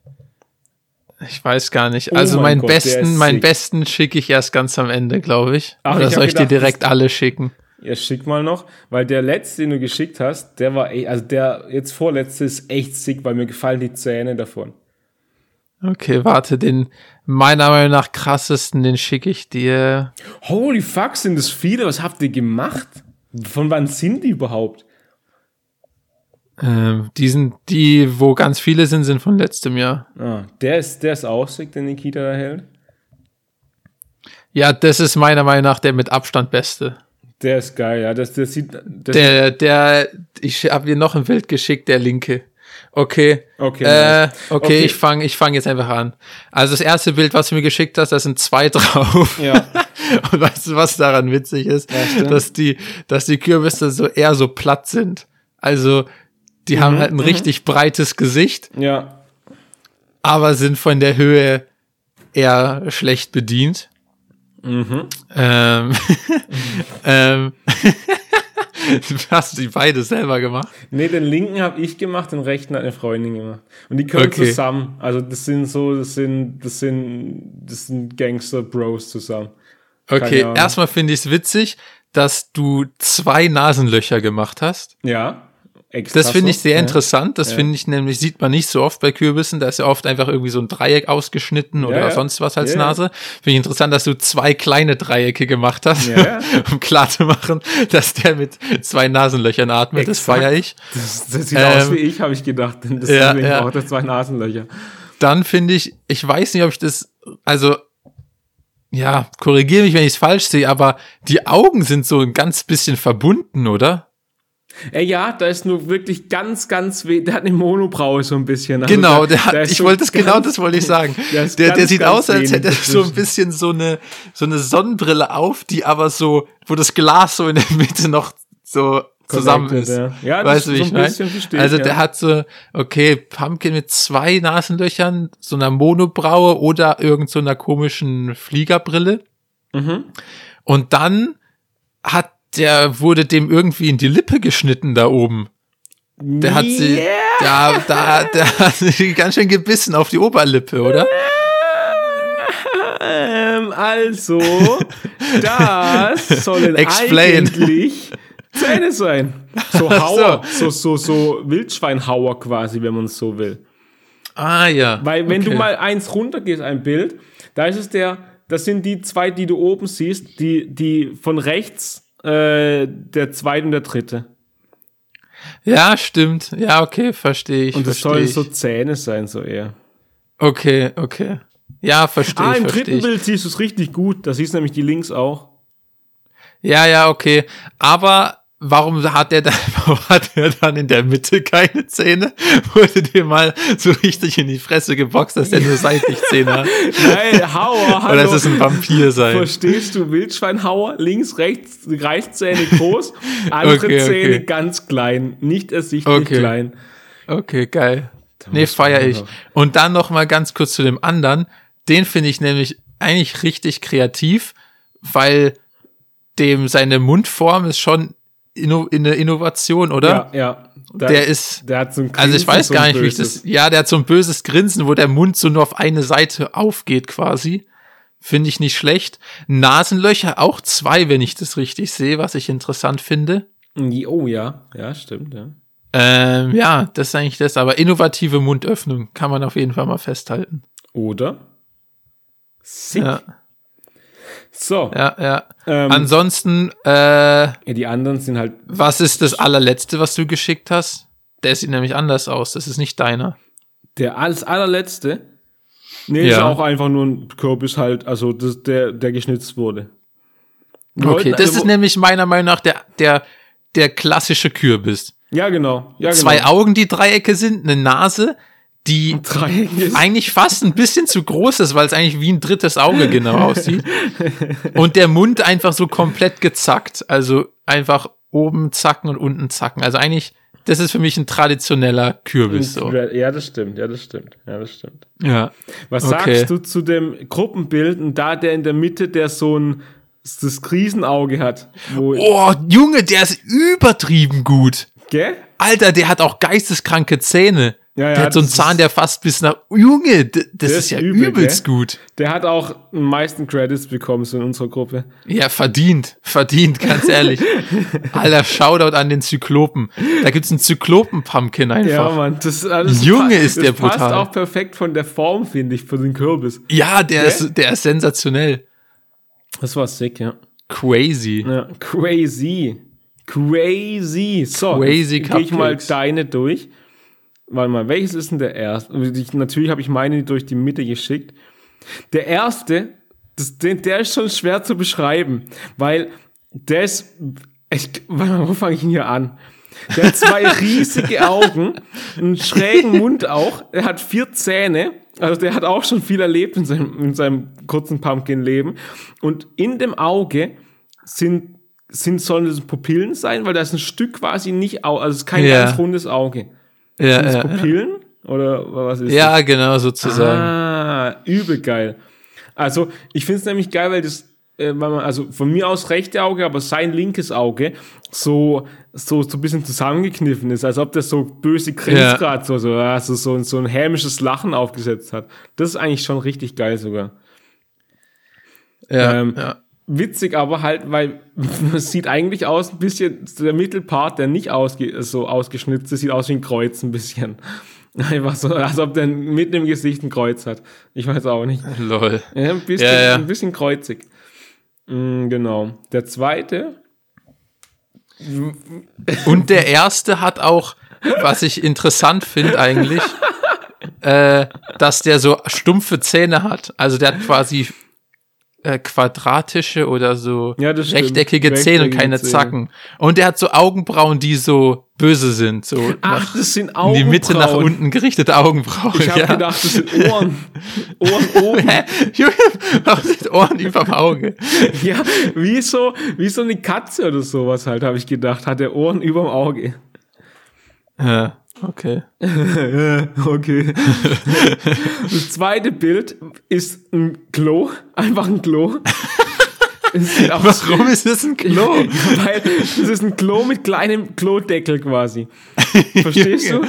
ich weiß gar nicht. Oh Also mein meinen Gott, besten, meinen besten schicke ich erst ganz am Ende, glaube ich. Ach, Oder ich soll ich dir gedacht, direkt alle schicken? Ja, schick mal noch, weil der letzte, den du geschickt hast, der war echt, also der jetzt vorletzte ist echt sick, weil mir gefallen die Zähne davon. Okay, warte, den meiner Meinung nach krassesten, den schicke ich dir. Holy fuck, sind das viele? Was habt ihr gemacht? Von wann sind die überhaupt? Ähm, die sind, die, wo ganz viele sind, sind von letztem Jahr. Ah, der ist, der ist auch sick, den Nikita da hält. Ja, das ist meiner Meinung nach der mit Abstand beste. Der ist geil, ja. Das, das sieht, das Der, der, ich habe dir noch ein Bild geschickt, der linke. Okay. Okay, Äh, okay, Okay. ich fange ich fang jetzt einfach an. Also das erste Bild, was du mir geschickt hast, da sind zwei drauf. Ja. Und weißt du, was daran witzig ist? stimmt. dass die, dass die Kürbisse so eher so platt sind. Also, die Mhm, haben halt ein richtig breites Gesicht, ja. aber sind von der Höhe eher schlecht bedient. Mhm. Ähm, ähm, hast du die beide selber gemacht? Nee, den linken habe ich gemacht, den rechten hat eine Freundin gemacht. Und die können Okay. zusammen. Also das sind so, das sind, das sind, das sind Gangster-Bros zusammen. Okay, erstmal finde ich es witzig, dass du zwei Nasenlöcher gemacht hast. Ja. Extra Das finde ich sehr ja. interessant. Das finde ich nämlich, sieht man nicht so oft bei Kürbissen. Da ist ja oft einfach irgendwie so ein Dreieck ausgeschnitten oder ja. sonst was als Ja, ja. Nase. Finde ich interessant, dass du zwei kleine Dreiecke gemacht hast, Ja, ja. um klarzumachen, dass der mit zwei Nasenlöchern atmet. Das Exakt. feiere ich. Das, das sieht Ähm, aus wie ich, habe ich gedacht. Denn das ja, ja. er zwei Nasenlöcher. Dann finde ich, ich weiß nicht, ob ich das, also, ja, korrigiere mich, wenn ich es falsch sehe, aber die Augen sind so ein ganz bisschen verbunden, oder? Äh, ja, da ist nur wirklich ganz, ganz weh. Der hat eine Monobraue so ein bisschen. Also Genau, der hat, ich so wollte ganz- genau das wollte ich sagen. Der Der, der ganz, sieht ganz aus, als hätte er so ein bisschen so eine, so eine Sonnenbrille auf, die aber so, wo das Glas so in der Mitte noch so zusammen ist. ja. Ja, das weißt du, wie so ich ein meine? Also ja. der hat so, okay, Pumpkin mit zwei Nasenlöchern, so einer Monobraue oder irgend so einer komischen Fliegerbrille. Mhm. Und dann hat der, wurde dem irgendwie in die Lippe geschnitten da oben. Der hat sie, Yeah. da, da, der hat sie ganz schön gebissen auf die Oberlippe, oder? Ähm, also, das sollen Explain. eigentlich Zähne sein. So Ach so. Hauer, so, so, so Wildschweinhauer quasi, wenn man es so will. Ah, ja. Weil wenn du Okay. mal eins runtergehst, ein Bild, da ist es der, das sind die zwei, die du oben siehst, die, die von rechts, äh, der zweite und der dritte. Ja, stimmt. Ja, okay, verstehe ich. Und das verstehe soll ich. so Zähne sein, so eher. Okay, okay. Ja, verstehe Ah, ich, im verstehe dritten ich. Bild siehst du es richtig gut. Da siehst du nämlich die links auch. Ja, ja, okay. Aber warum hat der dann, hat er dann in der Mitte keine Zähne? Wurde dir mal so richtig in die Fresse geboxt, dass der nur seitlich Zähne hat? Nein, Hauer, hallo. Oder ist es ein Vampir sein? Verstehst du, Wildschweinhauer, links, rechts, Reißzähne groß, andere Okay, okay. Zähne ganz klein, nicht ersichtlich Okay. klein. Okay, geil. Nee, musst du feier ich. Und dann noch mal ganz kurz zu dem anderen. Den finde ich nämlich eigentlich richtig kreativ, weil dem seine Mundform ist schon inno, eine Innovation, oder? Ja, ja. Da- Der ist, der hat so ein also ich Grinsen, weiß gar nicht, wie ich böses. das, ja, der hat so ein böses Grinsen, wo der Mund so nur auf eine Seite aufgeht quasi. Finde ich nicht schlecht. Nasenlöcher auch zwei, wenn ich das richtig sehe, was ich interessant finde. Oh ja, ja, stimmt, ja. Ähm, ja, das ist eigentlich das, aber innovative Mundöffnung kann man auf jeden Fall mal festhalten. Oder? Sick. Ja, So, ja, ja. ähm, Ansonsten, äh, ja, die anderen sind halt, was ist das allerletzte, was du geschickt hast? Der sieht nämlich anders aus. Das ist nicht deiner. der als allerletzte, nee, Ja. ist auch einfach nur ein Kürbis halt, also das, der, der geschnitzt wurde. Wir Okay, das also- ist nämlich meiner Meinung nach der, der, der klassische Kürbis. Ja, genau. Ja, genau. Zwei Augen, die Dreiecke sind, eine Nase, die eigentlich fast ein bisschen zu groß ist, weil es eigentlich wie ein drittes Auge genau aussieht. Und der Mund einfach so komplett gezackt. Also einfach oben zacken und unten zacken. Also eigentlich das ist für mich ein traditioneller Kürbis. So. Ja, das stimmt, ja, das stimmt, ja, das stimmt. Ja. Was Okay. sagst du zu dem Gruppenbild und da der in der Mitte, der so ein das Krisenauge hat? Wo, Oh, Junge, der ist übertrieben gut. Gell? Alter, der hat auch geisteskranke Zähne. Ja, ja, der hat so einen Zahn, ist- der fast bis nach. Junge, das ist, ist ja übel, übelst gell? gut. Der hat auch am meisten Credits bekommen so in unserer Gruppe. Ja, verdient, verdient, ganz ehrlich. Alter, Shoutout an den Zyklopen. Da gibt's einen Zyklopen-Pumpkin Ja, einfach. Mann, das, das Junge, pa- ist das der passt brutal. auch perfekt von der Form, finde ich, für den Kürbis. Ja, der, Gell? ist, der ist sensationell. Das war sick, ja. Crazy. ja crazy. Crazy. So, Crazy ich mal deine durch. Warte mal, welches ist denn der erste? Ich, natürlich habe ich meine durch die Mitte geschickt. Der erste, das, der ist schon schwer zu beschreiben, weil der ist, ich, warte mal, wo fange ich denn hier an? Der hat zwei riesige Augen, einen schrägen Mund auch, er hat vier Zähne, also der hat auch schon viel erlebt in seinem, in seinem kurzen Pumpkin-Leben. Und in dem Auge sind, sind sollen das Pupillen sein, weil da ist ein Stück quasi nicht, also es ist kein Ja. ganz rundes Auge. Ja, das ja, Pupillen? Oder was ist ja, genau, sozusagen. Ah, übel geil. Also, ich finde es nämlich geil, weil das, äh, weil man, also von mir aus rechte Auge, aber sein linkes Auge so, so, so ein bisschen zusammengekniffen ist, als ob das so böse grinst Ja. gerade, so, so, also so, so ein hämisches Lachen aufgesetzt hat. Das ist eigentlich schon richtig geil sogar. Ja, ähm, ja. Witzig aber halt, weil es sieht eigentlich aus ein bisschen, der Mittelpart, der nicht ausge, so ausgeschnitzt ist, sieht aus wie ein Kreuz ein bisschen. Einfach so, als ob der mitten im Gesicht ein Kreuz hat. Ich weiß auch nicht. Lol. Ja, ein bisschen, Ja, ja. Ein bisschen kreuzig. Mm, genau. Der zweite, Und der erste hat auch, was ich interessant finde eigentlich, äh, dass der so stumpfe Zähne hat. Also der hat quasi äh, quadratische oder so Ja, das stimmt. rechteckige Zähne und Rechteckige keine Zähne. Zacken. Und der hat so Augenbrauen, die so böse sind. So nach, ach, das sind in Augenbrauen. die Mitte nach unten gerichtete Augenbrauen. Ich habe ja. gedacht, das sind Ohren. Ohren oben. Junge, warum sind Ohren überm Auge? Ja, wie so, wie so eine Katze oder sowas halt, habe ich gedacht. Hat der Ohren überm Auge. Ja, okay. Okay. Das zweite Bild ist ein Klo. Einfach ein Klo. Warum ist das ein Klo? Weil das ist ein Klo mit kleinem Klodeckel quasi. Verstehst du?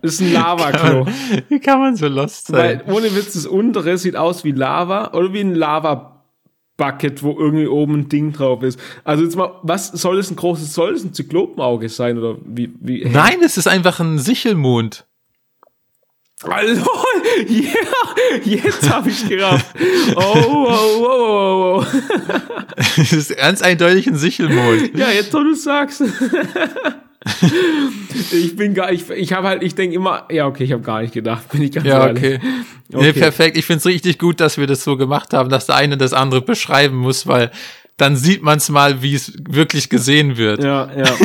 Das ist ein Lavaklo. Wie kann man so lost sein? Weil ohne Witz, das untere sieht aus wie Lava oder wie ein Lava-Bucket, wo irgendwie oben ein Ding drauf ist. Also jetzt mal, was soll das ein großes, soll das ein Zyklopenauge sein oder wie? wie Nein, es ist einfach ein Sichelmond. Also, ja, jetzt habe ich gerafft. Oh, oh, oh, oh, oh. Es ist ganz eindeutig ein Sichelmond. Ja, jetzt wo du sagst. ich bin gar, ich, ich habe halt, ich denke immer, ja, okay, ich habe gar nicht gedacht, bin ich ganz Ja, ehrlich. okay. Nee, perfekt. Ich find's richtig gut, dass wir das so gemacht haben, dass der eine das andere beschreiben muss, weil dann sieht man's mal, wie es wirklich gesehen wird. Ja, ja.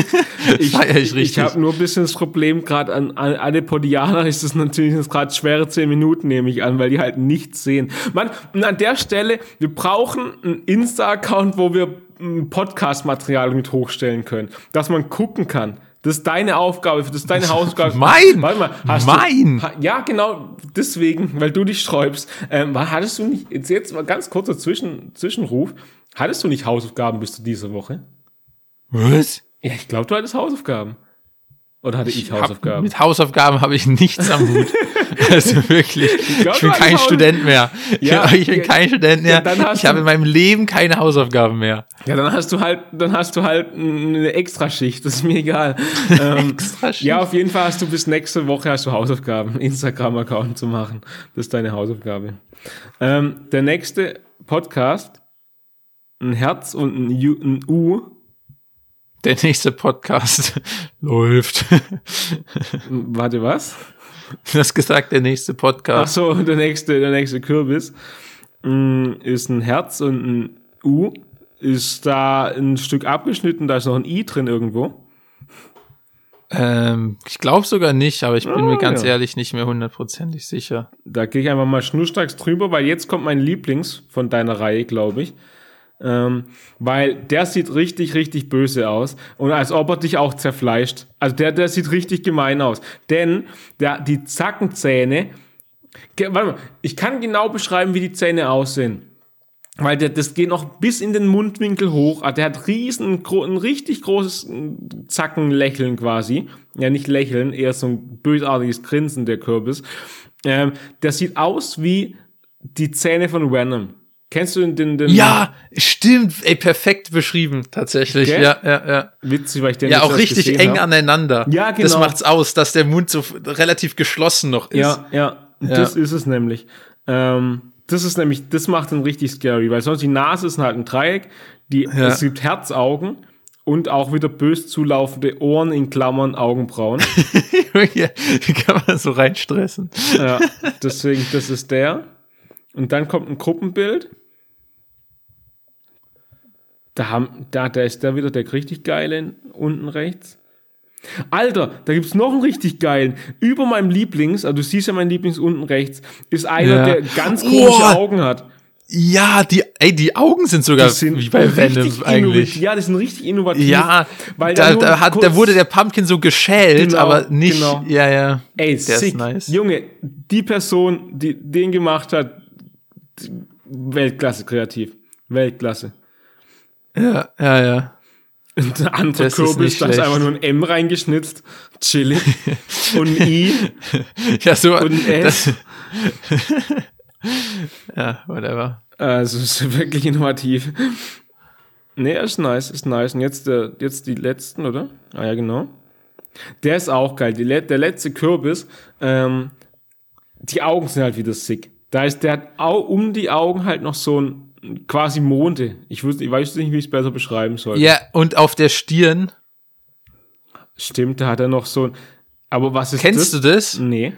Ich, ich ich, habe nur ein bisschen das Problem, gerade an, an alle Podianer ist es natürlich gerade schwere zehn Minuten, nehme ich an, weil die halt nichts sehen. Man, und an der Stelle, wir brauchen einen Insta-Account, wo wir ein Podcast-Material mit hochstellen können, dass man gucken kann. Das ist deine Aufgabe, das ist deine Hausaufgabe. Mein! Warte mal, hast Mein! Du, ja, genau, deswegen, weil du dich sträubst. Ähm, hattest du nicht, jetzt, jetzt mal ganz kurzer Zwischen, Zwischenruf, hattest du nicht Hausaufgaben bis zu dieser Woche? Was? Ja, ich glaube, du hattest Hausaufgaben. Oder hatte ich, Hab- Hausaufgaben? Mit Hausaufgaben habe ich nichts am Hut. Also wirklich, ich, bin kein Student mehr. Ja, ich bin kein Student mehr. ich habe in meinem Leben keine Hausaufgaben mehr. Ja, dann hast du halt, dann hast du halt eine Extraschicht. Das ist mir egal. ähm, Extraschicht? Ja, auf jeden Fall hast du bis nächste Woche hast du Hausaufgaben, Instagram-Account zu machen. Das ist deine Hausaufgabe. Ähm, der nächste Podcast, ein Herz und ein, U, ein U. Der nächste Podcast läuft. Warte, was? Du hast gesagt, der nächste Ach Podcast. so, der nächste, der nächste Kürbis mm, ist ein Herz und ein U. Ist da ein Stück abgeschnitten, da ist noch ein I drin irgendwo. Ähm, ich glaube sogar nicht, aber ich bin Ah, mir ganz ja. ehrlich nicht mehr hundertprozentig sicher. Da gehe ich einfach mal schnurstracks drüber, weil jetzt kommt mein Lieblings von deiner Reihe, glaube ich. Ähm, weil der sieht richtig, richtig böse aus. Und als ob er dich auch zerfleischt. Also der, der sieht richtig gemein aus. Denn der, die Zackenzähne, warte mal, ich kann genau beschreiben, wie die Zähne aussehen. Weil der, das geht noch bis in den Mundwinkel hoch. Also der hat riesen, ein richtig großes mm, Zackenlächeln quasi. Ja, nicht lächeln, eher so ein bösartiges Grinsen, der Kürbis. Ähm, der sieht aus wie die Zähne von Venom. Kennst du den, den, den Ja, stimmt. Ey, perfekt beschrieben, tatsächlich. Gell? Ja, ja, ja. Witzig, weil ich den Ja, auch richtig eng hab. aneinander. Ja, Das genau. macht's aus, dass der Mund so relativ geschlossen noch ist. Ja, ja, das ist es nämlich. Ähm, das ist nämlich, das macht ihn richtig scary, weil sonst die Nase ist halt ein Dreieck, die, Ja. es gibt Herzaugen und auch wieder bös zulaufende Ohren in Klammern Augenbrauen. ja, die kann man so reinstressen. ja, deswegen, das ist der. Und dann kommt ein Gruppenbild. Da, haben, da, da ist der wieder der richtig geile unten rechts. Alter, da gibt's noch einen richtig geilen. Über meinem Lieblings, also du siehst ja mein Lieblings unten rechts, ist einer, Ja. der ganz komische Oh. Augen hat. Ja, die, ey, die Augen sind sogar Die sind wie bei Venom eigentlich. Ja, die sind richtig innovativ. Ja, weil da, da, hat, da wurde der Pumpkin so geschält, Genau, aber nicht. genau. Ja, ja. Ey, der sick. ist nice. Junge, die Person, die den gemacht hat, Weltklasse kreativ. Weltklasse. Ja, ja, ja. Und der andere Das Kürbis, da ist einfach nur ein M reingeschnitzt. Chillig. Und ein I. Ja, so. Und ein S. ja, whatever. Also, es ist wirklich innovativ. Nee, ist nice, ist nice. Und jetzt, der, jetzt die letzten, oder? Ah ja, genau. Der ist auch geil. Die, der letzte Kürbis, ähm, die Augen sind halt wieder sick. Da ist der hat au, um die Augen halt noch so ein quasi Monde. Ich, wusste, ich weiß nicht, wie ich es besser beschreiben soll. Ja, und auf der Stirn, Stimmt, da hat er noch so ein. Aber was ist kennst das? du das? Nee.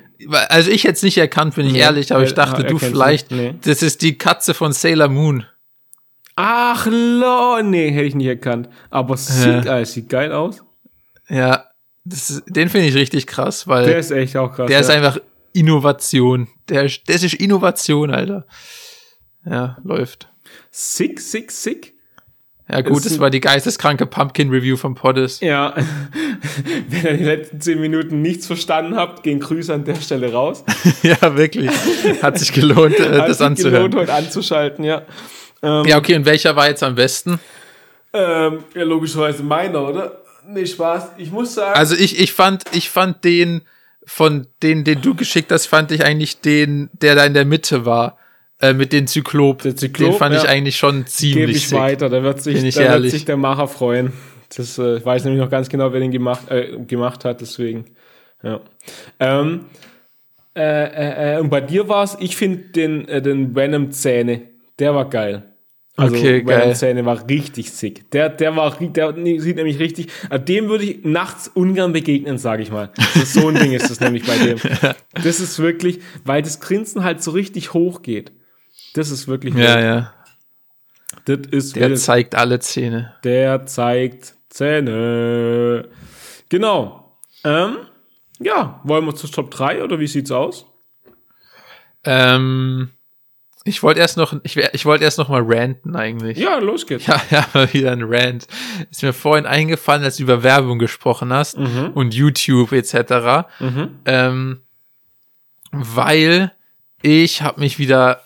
Also ich jetzt nicht erkannt, bin ich Nee, ehrlich, aber ich er- dachte, er du kennt's vielleicht. nee. Das ist die Katze von Sailor Moon. Ach, lo, nee, hätte ich nicht erkannt. Aber sick, Alter, sieht geil aus. Ja, ist, den finde ich richtig krass, weil Der der, ist echt auch krass. ist ja. einfach Innovation. Der, ist- das ist Innovation, Alter. Ja, läuft. Sick, sick, sick. Ja, gut, ein- war die geisteskranke Pumpkin-Review vom Poddes. Ja, wenn ihr die letzten zehn Minuten nichts verstanden habt, gehen Grüße an der Stelle raus. ja, wirklich. Hat sich gelohnt, äh, Hat das sich anzuhören. gelohnt, heute anzuschalten, ja. Ja, okay, und welcher war jetzt am besten? Ähm, ja, logischerweise meiner, oder? Nee, Spaß. Ich muss sagen, Also ich, ich fand, ich fand den von den, den du geschickt hast, fand ich eigentlich den, der da in der Mitte war, äh, mit den Zyklop. Der Zyklop, den fand ich ja. eigentlich schon gebe ziemlich ich sick. weiter. Da wird sich, ich da wird sich der Macher freuen. Das äh, ich weiß nämlich noch ganz genau, wer den gemacht, äh, gemacht hat, deswegen. Ja. Ähm, äh, äh, äh, und bei dir war es, ich finde den, äh, den Venom-Zähne, der war geil. Also Okay, geil. Venom-Zähne war richtig sick. Der, der war, der sieht nämlich richtig, dem würde ich nachts ungern begegnen, sage ich mal. Ist so ein Ding ist das nämlich bei dem. Das ist wirklich, weil das Grinsen halt so richtig hoch geht. Das ist wirklich Ja, wild. ja. Das ist Der wild. zeigt alle Zähne. Der zeigt Zähne. Genau. Ähm, ja, wollen wir zur Top 3 oder wie sieht's aus? Ähm, ich wollte erst noch, ich, ich wollte erst noch mal ranten eigentlich. Ja, los geht's. Ja, ja, mal wieder ein Rant. Ist mir vorhin eingefallen, als du über Werbung gesprochen hast Mhm. und YouTube etc. Ähm, weil ich habe mich wieder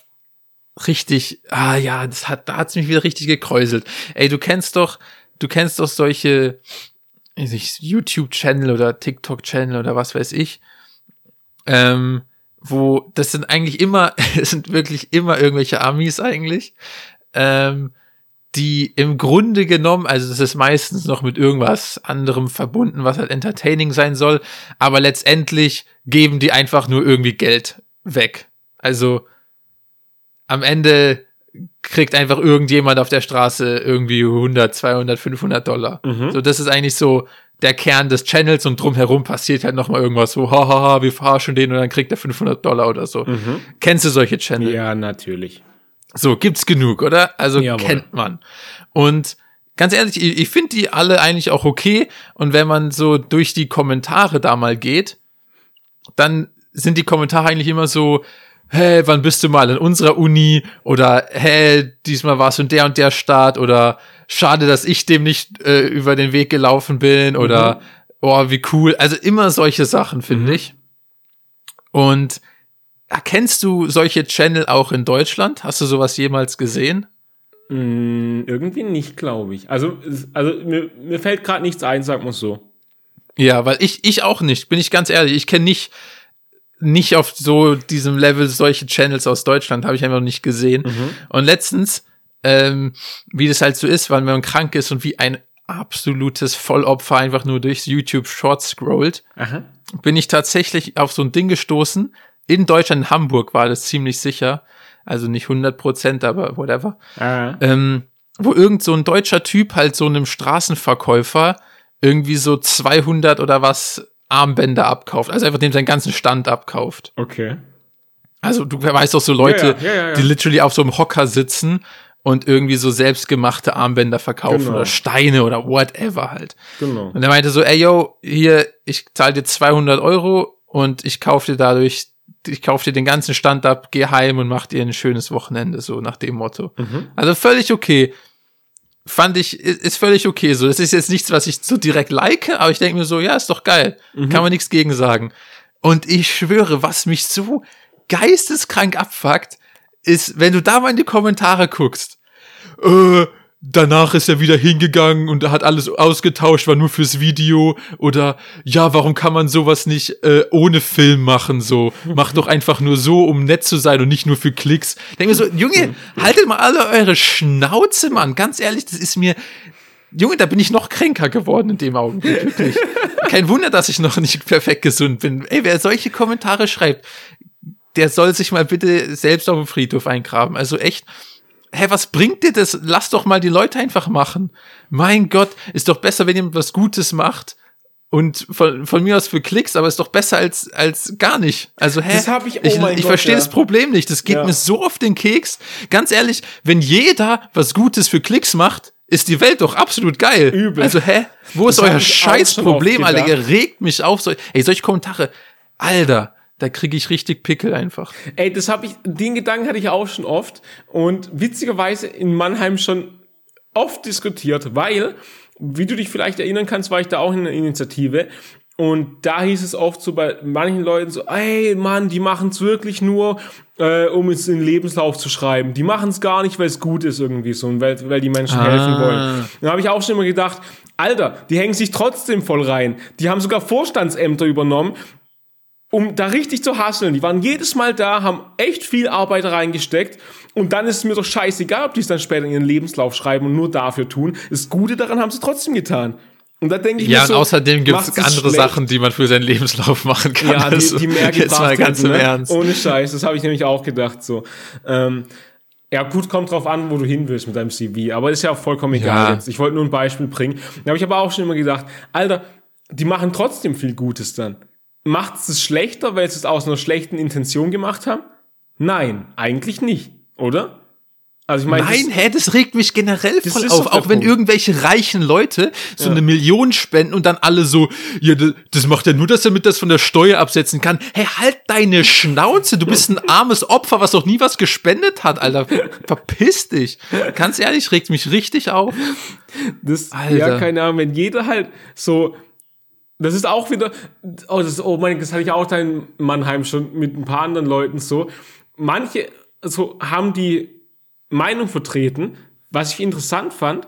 richtig, ah ja, das hat, da hat's mich wieder richtig gekräuselt. Ey, du kennst doch, du kennst doch solche YouTube-Channel oder TikTok-Channel oder was weiß ich, ähm, wo das sind eigentlich immer, es sind wirklich immer irgendwelche Amis eigentlich, ähm, die im Grunde genommen, also das ist meistens noch mit irgendwas anderem verbunden, was halt entertaining sein soll, aber letztendlich geben die einfach nur irgendwie Geld weg. Also am Ende kriegt einfach irgendjemand auf der Straße irgendwie 100, 200, 500 Dollar. So, das ist eigentlich so der Kern des Channels und drumherum passiert halt nochmal irgendwas so, hahaha, wir verarschen den und dann kriegt er 500 Dollar oder so. Kennst du solche Channel? Ja, natürlich. So, gibt's genug, oder? Also Jawohl. kennt man. Und ganz ehrlich, ich, ich finde die alle eigentlich auch okay. Und wenn man so durch die Kommentare da mal geht, dann sind die Kommentare eigentlich immer so, hey, wann bist du mal in unserer Uni? Oder hey, diesmal warst du in der und der Stadt oder schade, dass ich dem nicht äh, über den Weg gelaufen bin oder mhm. oh, wie cool. Also immer solche Sachen, finde mhm. ich. Und erkennst du solche Channel auch in Deutschland? Hast du sowas jemals gesehen? Mm, irgendwie nicht, glaube ich. Also, also mir, mir fällt gerade nichts ein, sag mal so. Ja, weil ich, ich auch nicht, bin ich ganz ehrlich. Ich kenne nicht, nicht auf so diesem Level solche Channels aus Deutschland, habe ich einfach nicht gesehen. Mhm. Und letztens, ähm, wie das halt so ist, weil man krank ist und wie ein absolutes Vollopfer einfach nur durchs YouTube Short scrollt, Aha. bin ich tatsächlich auf so ein Ding gestoßen. In Deutschland, in Hamburg war das ziemlich sicher. Also nicht 100 Prozent, aber whatever. Ähm, wo irgend so ein deutscher Typ halt so einem Straßenverkäufer irgendwie so 200 oder was Armbänder abkauft. Also einfach dem seinen ganzen Stand abkauft. Okay. Also du weißt doch so Leute, ja, ja, ja, die literally auf so einem Hocker sitzen und irgendwie so selbstgemachte Armbänder verkaufen genau. oder Steine oder whatever halt. Genau. Und er meinte so, ey yo, hier, ich zahle dir 200 Euro und ich kaufe dir dadurch, ich kaufe dir den ganzen Stand ab, geh heim und mach dir ein schönes Wochenende, so nach dem Motto. Mhm. Also völlig okay fand ich, ist völlig okay so. Das ist jetzt nichts, was ich so direkt like, aber ich denke mir so, ja, ist doch geil. Mhm. Kann man nichts gegen sagen. Und ich schwöre, was mich so geisteskrank abfuckt, ist, wenn du da mal in die Kommentare guckst, äh, danach ist er wieder hingegangen und hat alles ausgetauscht, war nur fürs Video oder ja, warum kann man sowas nicht äh, ohne Film machen so? Macht doch einfach nur so, um nett zu sein und nicht nur für Klicks. Denke mir so, Junge, haltet mal alle eure Schnauze, Mann. Ganz ehrlich, das ist mir Junge, da bin ich noch kränker geworden in dem Augenblick, wirklich. Kein Wunder, dass ich noch nicht perfekt gesund bin. Ey, wer solche Kommentare schreibt, der soll sich mal bitte selbst auf dem Friedhof eingraben. Also echt, hä, was bringt dir das? Lass doch mal die Leute einfach machen. Mein Gott, ist doch besser, wenn jemand was Gutes macht. Und von, von mir aus für Klicks, aber ist doch besser als, als gar nicht. Also, hä? Das hab ich, oh ich, ich verstehe ja. das Problem nicht. Das geht ja. mir so auf den Keks. Ganz ehrlich, wenn jeder was Gutes für Klicks macht, ist die Welt doch absolut geil. Übel. Also, hä? Wo das ist euer Scheißproblem, Alter? Ihr regt mich auf. So, ey, solche Kommentare. Alter, da kriege ich richtig Pickel einfach. Ey, das habe ich, den Gedanken hatte ich auch schon oft und witzigerweise in Mannheim schon oft diskutiert, weil, wie du dich vielleicht erinnern kannst, war ich da auch in einer Initiative und da hieß es oft so bei manchen Leuten so, ey Mann, die machen es wirklich nur, äh, um es in den Lebenslauf zu schreiben. Die machen es gar nicht, weil es gut ist irgendwie so und weil, weil die Menschen ah. helfen wollen. Da habe ich auch schon immer gedacht, Alter, die hängen sich trotzdem voll rein. Die haben sogar Vorstandsämter übernommen um da richtig zu hasseln. Die waren jedes Mal da, haben echt viel Arbeit reingesteckt und dann ist es mir doch scheißegal, ob die es dann später in ihren Lebenslauf schreiben und nur dafür tun. Das Gute daran haben sie trotzdem getan. Und da denke ich ja, mir so, und außerdem gibt es andere schlecht. Sachen, die man für seinen Lebenslauf machen kann. Ja, die, also, die mehr gebracht Jetzt mal ganz hätten, im ne? Ernst. Ohne Scheiß, das habe ich nämlich auch gedacht so. Ähm, ja, gut, kommt drauf an, wo du hin willst mit deinem CV. Aber ist ja auch vollkommen egal ja. jetzt. Ich wollte nur ein Beispiel bringen. Da habe ich aber auch schon immer gedacht, Alter, die machen trotzdem viel Gutes dann. Macht es schlechter, weil sie es aus einer schlechten Intention gemacht haben? Nein, eigentlich nicht, oder? Also ich meine, Nein, das, hä, das regt mich generell voll auf. Auch wenn Punkt. irgendwelche reichen Leute so ja. eine Million spenden und dann alle so, ja, das macht er nur, dass er mit das von der Steuer absetzen kann. Hey, halt deine Schnauze, du bist ein armes Opfer, was noch nie was gespendet hat, Alter. Verpiss dich. Ganz ehrlich, regt mich richtig auf. Das, Alter. ja, keine Ahnung, wenn jeder halt so das ist auch wieder, oh, das, oh mein, das hatte ich auch da in Mannheim schon mit ein paar anderen Leuten so. Manche so haben die Meinung vertreten, was ich interessant fand.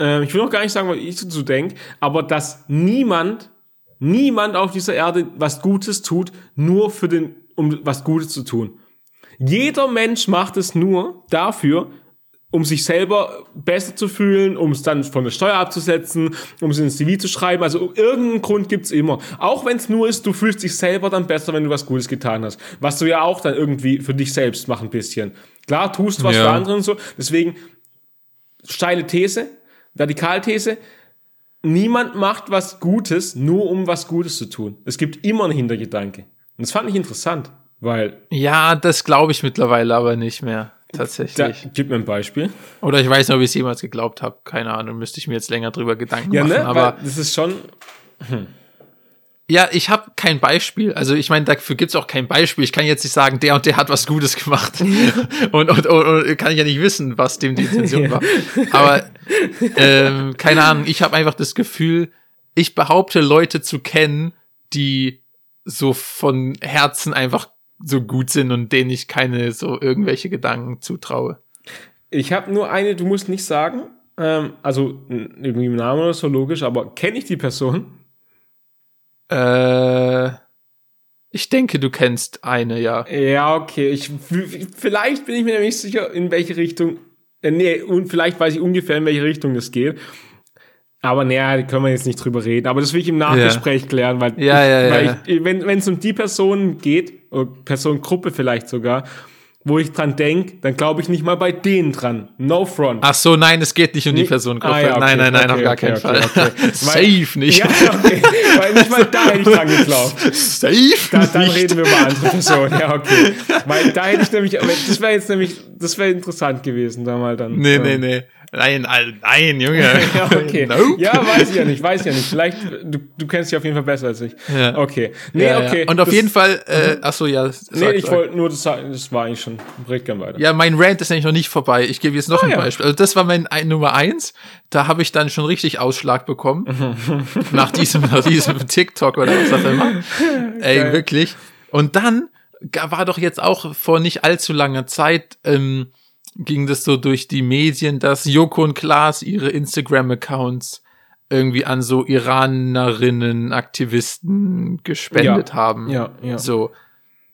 Äh, ich will noch gar nicht sagen, was ich dazu denke, aber dass niemand, niemand auf dieser Erde was Gutes tut, nur für den, um was Gutes zu tun. Jeder Mensch macht es nur dafür, um sich selber besser zu fühlen, um es dann von der Steuer abzusetzen, um es ins CV zu schreiben. Also irgendeinen Grund gibt's immer. Auch wenn es nur ist, du fühlst dich selber dann besser, wenn du was Gutes getan hast. Was du ja auch dann irgendwie für dich selbst machst ein bisschen. Klar, tust was ja. für andere und so. Deswegen, steile These, Radikalthese, niemand macht was Gutes, nur um was Gutes zu tun. Es gibt immer einen Hintergedanke. Und das fand ich interessant, weil... Ja, das glaube ich mittlerweile aber nicht mehr tatsächlich. Da, gib mir ein Beispiel. Oder ich weiß nicht, ob ich es jemals geglaubt habe. Keine Ahnung, müsste ich mir jetzt länger drüber Gedanken ja, machen. Ne? Aber Weil das ist schon. Hm. Ja, ich habe kein Beispiel. Also ich meine, dafür gibt's auch kein Beispiel. Ich kann jetzt nicht sagen, der und der hat was Gutes gemacht. und, und, und, und kann ich ja nicht wissen, was dem die Intention war. Aber ähm, keine Ahnung, ich habe einfach das Gefühl, ich behaupte, Leute zu kennen, die so von Herzen einfach so gut sind und denen ich keine so irgendwelche Gedanken zutraue. Ich habe nur eine, du musst nicht sagen, ähm, also irgendwie im Namen oder so logisch, aber kenne ich die Person? Äh, ich denke, du kennst eine, ja. Ja, okay. Ich, vielleicht bin ich mir nicht sicher, in welche Richtung. Äh, nee, und vielleicht weiß ich ungefähr, in welche Richtung es geht. Aber naja, da können wir jetzt nicht drüber reden. Aber das will ich im Nachgespräch ja. klären, weil, ja, ja, ich, weil. Ich, wenn es um die Person geht, oder Personengruppe vielleicht sogar, wo ich dran denk, dann glaube ich nicht mal bei denen dran. No front. Ach so, nein, es geht nicht um die Personengruppe. Ah, ja, okay, nein, nein, nein, okay, auf gar okay, keinen Fall. Safe nicht. Ja, okay. Weil nicht mal da hätte ich dran geglaubt. Safe da, Dann nicht. reden wir über andere Personen. Ja, okay. Weil da hätte ich nämlich, das wäre jetzt nämlich, das wäre interessant gewesen, da mal dann. Nee, ähm, nee, nee. Nein, nein, Junge. ja, okay. Nope. Ja, weiß ich ja nicht, weiß ich ja nicht. Vielleicht, du, du kennst dich auf jeden Fall besser als ich. Ja. Okay. Nee, ja, okay. Ja. Und auf das, jeden Fall, äh, ach so, ja. Sag, nee, ich wollte nur das sagen, das war eigentlich schon, red gern weiter. Ja, mein Rant ist nämlich noch nicht vorbei. Ich gebe jetzt noch Ah, ein ja. Beispiel. Also das war mein ein, Nummer eins. Da habe ich dann schon richtig Ausschlag bekommen. nach diesem, nach diesem TikTok oder was auch immer. Ey, Geil. wirklich. Und dann war doch jetzt auch vor nicht allzu langer Zeit, ähm, ging das so durch die Medien, dass Joko und Klaas ihre Instagram-Accounts irgendwie an so Iranerinnen, Aktivisten gespendet Ja. haben. Ja, ja. So.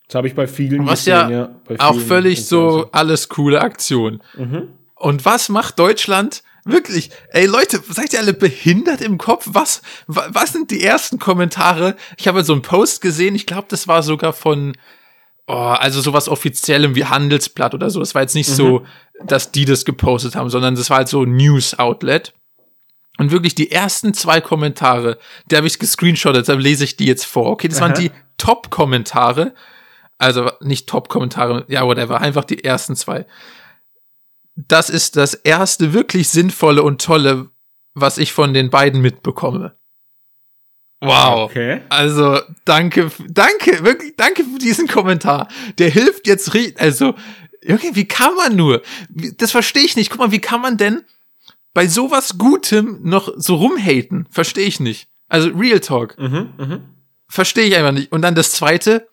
Das habe ich bei vielen Was gesehen, ja, Bei auch vielen völlig so alles coole Aktion. Mhm. Und was macht Deutschland? Wirklich, ey Leute, seid ihr alle behindert im Kopf? Was, wa- was sind die ersten Kommentare? Ich habe so einen Post gesehen, ich glaube, das war sogar von, oh, also sowas offiziellem wie Handelsblatt oder so. Das war jetzt nicht so, dass die das gepostet haben, sondern das war halt so ein News-Outlet. Und wirklich die ersten zwei Kommentare, die habe ich gescreenshottet, da lese ich die jetzt vor. Okay, das waren Aha. die Top-Kommentare. Also nicht Top-Kommentare, ja, whatever, einfach die ersten zwei. Das ist das erste wirklich sinnvolle und tolle, was ich von den beiden mitbekomme. Wow. Okay. Also, danke, danke, wirklich, danke für diesen Kommentar. Der hilft jetzt richtig, also, irgendwie, wie kann man nur? Das verstehe ich nicht. Guck mal, wie kann man denn bei sowas Gutem noch so rumhaten? Verstehe ich nicht. Also, Real Talk. Mhm, mhm. Verstehe ich einfach nicht. Und dann das zweite,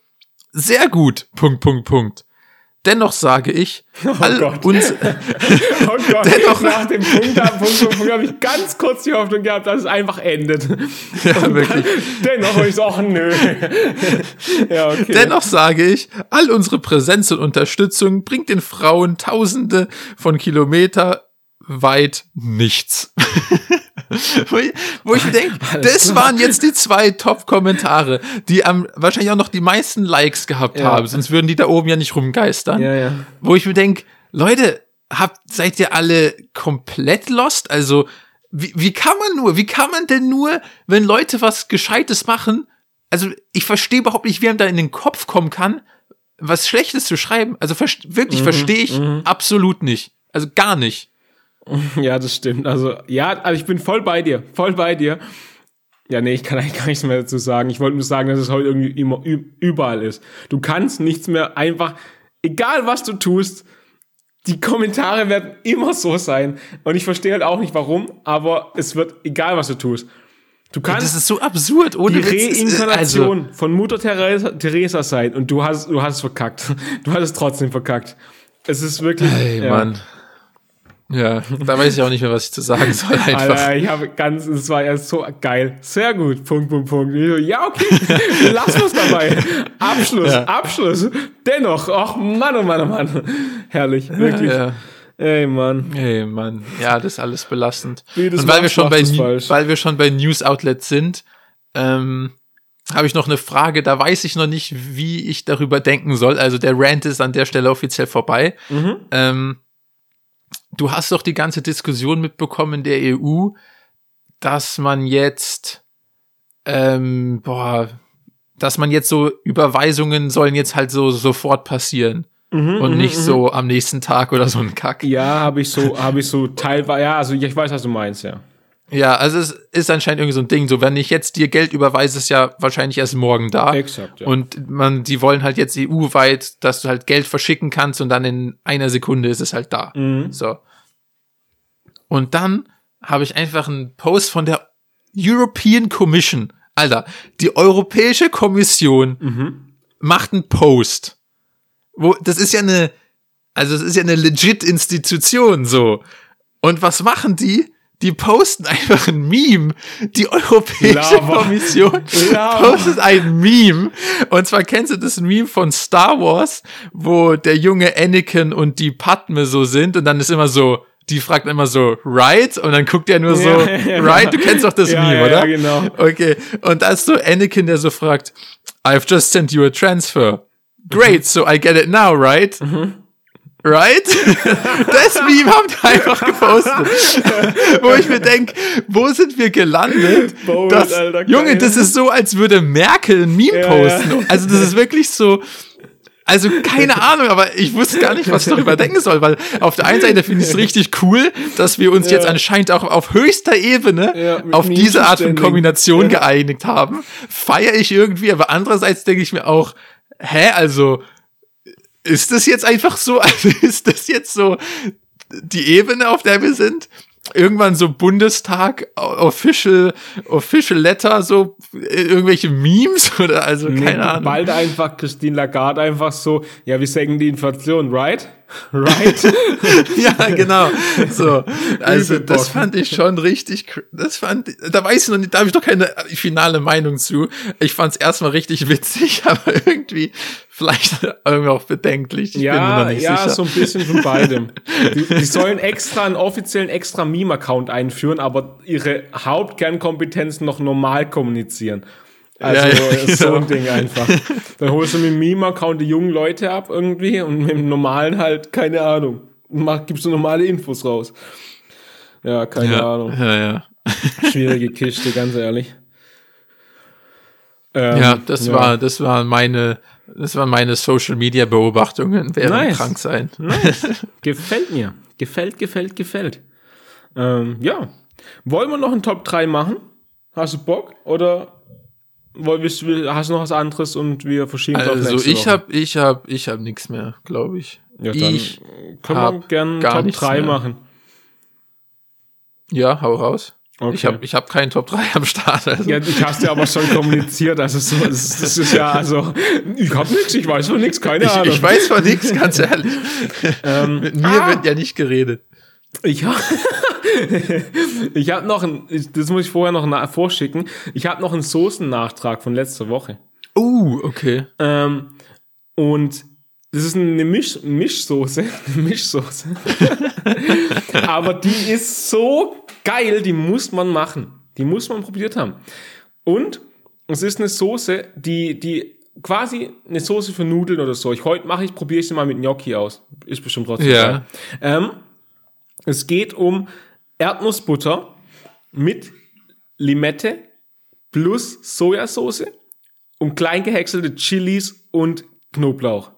sehr gut, Punkt, Punkt, Punkt. Dennoch sage ich, all Gott. uns, Oh Gott, Dennoch- nach dem Punkt, Punkt, Punkt, Punkt habe ich ganz kurz die Hoffnung gehabt, dass es einfach endet. ja, wirklich. Dennoch ich so, ach nö. ja, okay. Dennoch sage ich, all unsere Präsenz und Unterstützung bringt den Frauen Tausende von Kilometer weit nichts. wo ich, wo ich mir denke, das waren jetzt die zwei Top-Kommentare, die am wahrscheinlich auch noch die meisten Likes gehabt Ja. haben, sonst würden die da oben ja nicht rumgeistern. ja, ja. Wo ich mir denke, Leute, habt, seid ihr alle komplett lost? Also, wie, wie kann man nur, wie kann man denn nur, wenn Leute was Gescheites machen, also ich verstehe überhaupt nicht, wie einem da in den Kopf kommen kann, was Schlechtes zu schreiben. Also verst- wirklich Mhm, verstehe ich absolut nicht. Also gar nicht. Ja, das stimmt. Also, ja, also ich bin voll bei dir. Voll bei dir. Ja, nee, ich kann eigentlich gar nichts mehr dazu sagen. Ich wollte nur sagen, dass es heute irgendwie immer überall ist. Du kannst nichts mehr einfach, egal was du tust, die Kommentare werden immer so sein. Und ich verstehe halt auch nicht warum, aber es wird, egal was du tust. Du kannst Das ist so absurd, ohne die Witz. Reinkarnation von Mutter Teresa, Teresa sein und du hast, du hast es verkackt. Du hast es trotzdem verkackt. Es ist wirklich. Also, ey, ja. Mann. Ja, da weiß ich auch nicht mehr, was ich zu sagen soll. Einfach. Alter, ich habe ganz, es war ja so geil. Sehr gut. Punkt, Punkt, Punkt. So, ja, okay. Lass uns dabei. Abschluss, Ja. Abschluss. Dennoch. Ach, Mann, oh Mann, oh Mann. Herrlich. Wirklich. Ja. Ey, Mann. Ey, Mann, ja, das ist alles belastend. Das Und weil wir schon bei, weil wir schon bei News Outlets sind, ähm, habe ich noch eine Frage, da weiß ich noch nicht, wie ich darüber denken soll. Also der Rant ist an der Stelle offiziell vorbei. Mhm. Ähm, du hast doch die ganze Diskussion mitbekommen in der EU, dass man jetzt, ähm, boah, dass man jetzt so Überweisungen sollen jetzt halt so sofort passieren und nicht so am nächsten Tag oder so ein Kack. Ja, habe ich so, habe ich so teilweise, ja, also ich weiß, was du meinst, ja. Ja, also es ist anscheinend irgendwie so ein Ding, so wenn ich jetzt dir Geld überweise, ist ja wahrscheinlich erst morgen da. Exakt, ja. Und man, die wollen halt jetzt EU-weit, dass du halt Geld verschicken kannst und dann in einer Sekunde ist es halt da. Mhm. So. Und dann habe ich einfach einen Post von der European Commission. Alter, die Europäische Kommission Mhm. macht einen Post. Wo, das ist ja eine, also es ist ja eine legit Institution, so. Und was machen die? Die posten einfach ein Meme. Die Europäische Lava. Kommission Lava. postet ein Meme. Und zwar kennst du das Meme von Star Wars, wo der junge Anakin und die Padme so sind und dann ist immer so, die fragt immer so, right? Und dann guckt er nur so, Ja, ja, ja. right? Du kennst doch das Meme, oder? ja, genau. Okay. Und da ist so Anakin, der so fragt, I've just sent you a transfer. Great, so I get it now, right? Right? Das Meme haben die einfach gepostet. wo ich mir denke, wo sind wir gelandet? Bold, Das, Alter, Junge, das ist so, als würde Merkel ein Meme Ja, posten. Also das ist wirklich so, also keine Ahnung, aber ich wusste gar nicht, was ich darüber denken soll, weil auf der einen Seite finde ich es richtig cool, dass wir uns jetzt anscheinend auch auf höchster Ebene Ja, auf diese Art von. Kombination geeinigt haben. Feiere ich irgendwie, aber andererseits denke ich mir auch, hä, also ist das jetzt einfach so, also ist das jetzt so die Ebene, auf der wir sind? Irgendwann so Bundestag, Official, Official Letter, so äh, irgendwelche Memes oder also keine Nee, Ahnung. Bald einfach Christine Lagarde einfach so, ja, wir senken die Inflation, right? Right? ja, genau. So, also das fand ich schon richtig, das fand, da weiß ich noch nicht, da habe ich doch keine finale Meinung zu. Ich fand es erstmal richtig witzig, aber irgendwie vielleicht irgendwie auch bedenklich. Ich ja, noch nicht ja, sicher. so ein bisschen von beidem. Die, die sollen extra einen offiziellen extra Meme-Account einführen, aber ihre Hauptkernkompetenzen noch normal kommunizieren. Also Ja, ja, so genau. ein Ding einfach. Dann holst du mit dem Meme-Account die jungen Leute ab irgendwie und mit dem normalen halt, keine Ahnung. Mach, gibst du normale Infos raus. Ja, keine ja, Ahnung. ja, ja. Schwierige Kiste, ganz ehrlich. Ähm, Ja, das war, das war meine, das waren meine Social Media Beobachtungen während Nice. krank sein. Nice. gefällt mir. Gefällt, gefällt, gefällt. Ähm, ja. Wollen wir noch einen Top 3 machen? Hast du Bock? Oder hast du noch was anderes und wir verschieben es auf Also nächste ich Woche? hab, ich hab, ich hab nichts mehr, glaube ich. Ja, dann ich, können wir gerne Top nichts 3 mehr. machen. ja, hau raus. Okay. Ich hab, ich hab keinen Top 3 am Start. Also. Ja, ich hast ja aber schon kommuniziert, also so, das, das ist ja, also, ich hab nichts, ich weiß von nichts, keine ich, Ahnung. ich weiß von nichts, ganz ehrlich. Ähm, Mit mir ah! wird ja nicht geredet. Ich habe ich hab noch ein, das muss ich vorher noch vorschicken. Ich habe noch einen Soßennachtrag von letzter Woche. Uh, okay. Ähm, und das ist eine Misch, Mischsoße. Eine Mischsoße. Aber die ist so geil, die muss man machen. Die muss man probiert haben. Und es ist eine Soße, die, die quasi eine Soße für Nudeln oder so. Ich heute mache ich, probiere ich sie mal mit Gnocchi aus. Ist bestimmt trotzdem Ja. geil. Ähm, es geht um Erdnussbutter mit Limette plus Sojasauce und klein gehäckselte Chilis und Knoblauch.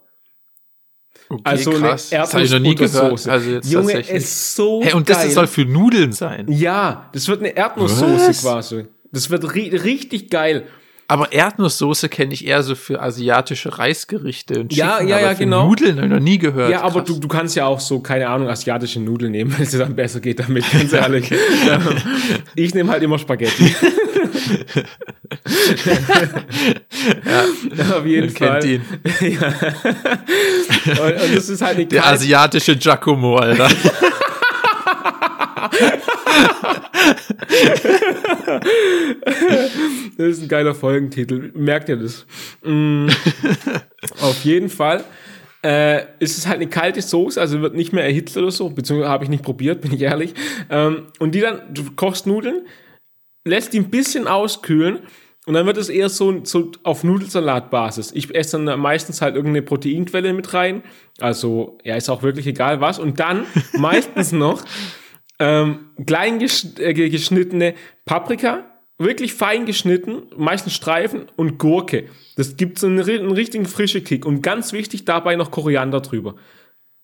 okay Also krass. eine. Erdnussbuttersoße. Also Junge, tatsächlich. ist so Hey, und geil. das soll für Nudeln sein. ja, das wird eine Erdnusssoße quasi. Das wird ri richtig geil. Aber Erdnusssoße kenne ich eher so für asiatische Reisgerichte und Ja, Chicken, ja, ja, für genau. Nudeln habe ich noch nie gehört. Ja, aber Krass. du, du kannst ja auch so, keine Ahnung, asiatische Nudeln nehmen, wenn es dir dann besser geht damit, ganz ehrlich. Ich nehme halt immer Spaghetti. ja, auf jeden kennt Fall. ihn. ja. und, und das ist halt eine Der asiatische Giacomo, Alter. Das ist ein geiler Folgentitel. Merkt ihr das? Mm, auf jeden Fall. Äh, ist es halt eine kalte Soße, also wird nicht mehr erhitzt oder so, beziehungsweise habe ich nicht probiert, bin ich ehrlich. Ähm, und die dann, du kochst Nudeln, lässt die ein bisschen auskühlen und dann wird es eher so, so auf Nudelsalatbasis. Ich esse dann meistens halt irgendeine Proteinquelle mit rein. Also, ja, ist auch wirklich egal was. Und dann meistens noch ähm, klein gesch äh, geschnittene Paprika, wirklich fein geschnitten, meistens Streifen und Gurke. Das gibt so einen, einen richtigen frischen Kick. Und ganz wichtig dabei noch Koriander drüber.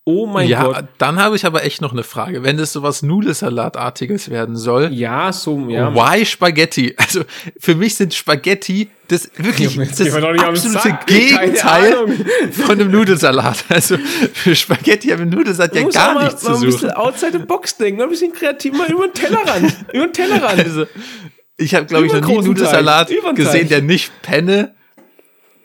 Oh mein ja, Gott. dann habe ich aber echt noch eine Frage. Wenn das sowas Nudelsalatartiges werden soll, Ja, so, ja. why Spaghetti? Also für mich sind Spaghetti das wirklich jetzt das absolute Gegenteil von einem Nudelsalat. Also für Spaghetti haben Nudelsalat ja gar mal, nichts mal zu ein bisschen suchen. outside the box denken, mal ein bisschen kreativ, mal über den Tellerrand. über den Tellerrand. Also ich habe glaube ich noch nie einen Nudelsalat gesehen, der nicht Penne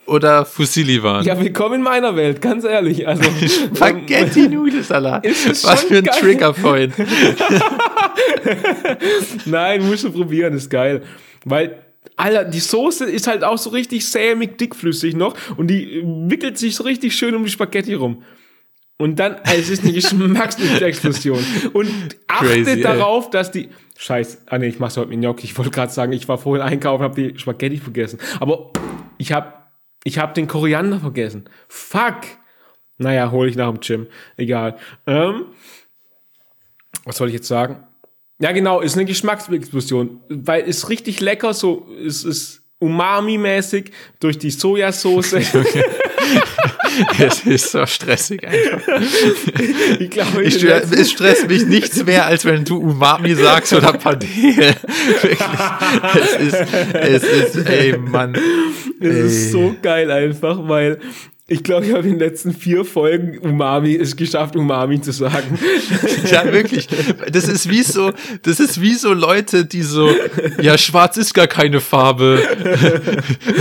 oder Fusilli war. Ja, willkommen in meiner Welt, ganz ehrlich. Also, Spaghetti-Nudelsalat. Ist das Was für ein geil? Triggerpoint. Nein, musst du probieren, ist geil. Weil, Alter, die Soße ist halt auch so richtig sämig dickflüssig noch und die wickelt sich so richtig schön um die Spaghetti rum. Und dann, also es ist eine Geschmacksexplosion. Und achte Crazy, ey. darauf, dass die. Scheiß, ah nee, ich mach's heute mit Gnocchi. Ich wollte gerade sagen, ich war vorhin einkaufen, habe die Spaghetti vergessen. Aber ich hab, ich hab den Koriander vergessen. Fuck. Naja, hole ich nach dem Gym. Egal. Ähm, was soll ich jetzt sagen? Ja, genau, ist eine Geschmacksexplosion, weil es richtig lecker, so, es ist umami-mäßig durch die Sojasauce. Es ist so stressig einfach. ich glaube, Ich, letzten- es stresst mich nichts mehr, als wenn du Umami sagst oder Padel. Es ist, es ist, ey, Mann. es ist ey. so geil einfach, weil ich glaube, ich habe in den letzten vier Folgen Umami es geschafft, Umami zu sagen. Ja, wirklich. Das ist wie so, das ist wie so Leute, die so, ja, schwarz ist gar keine Farbe.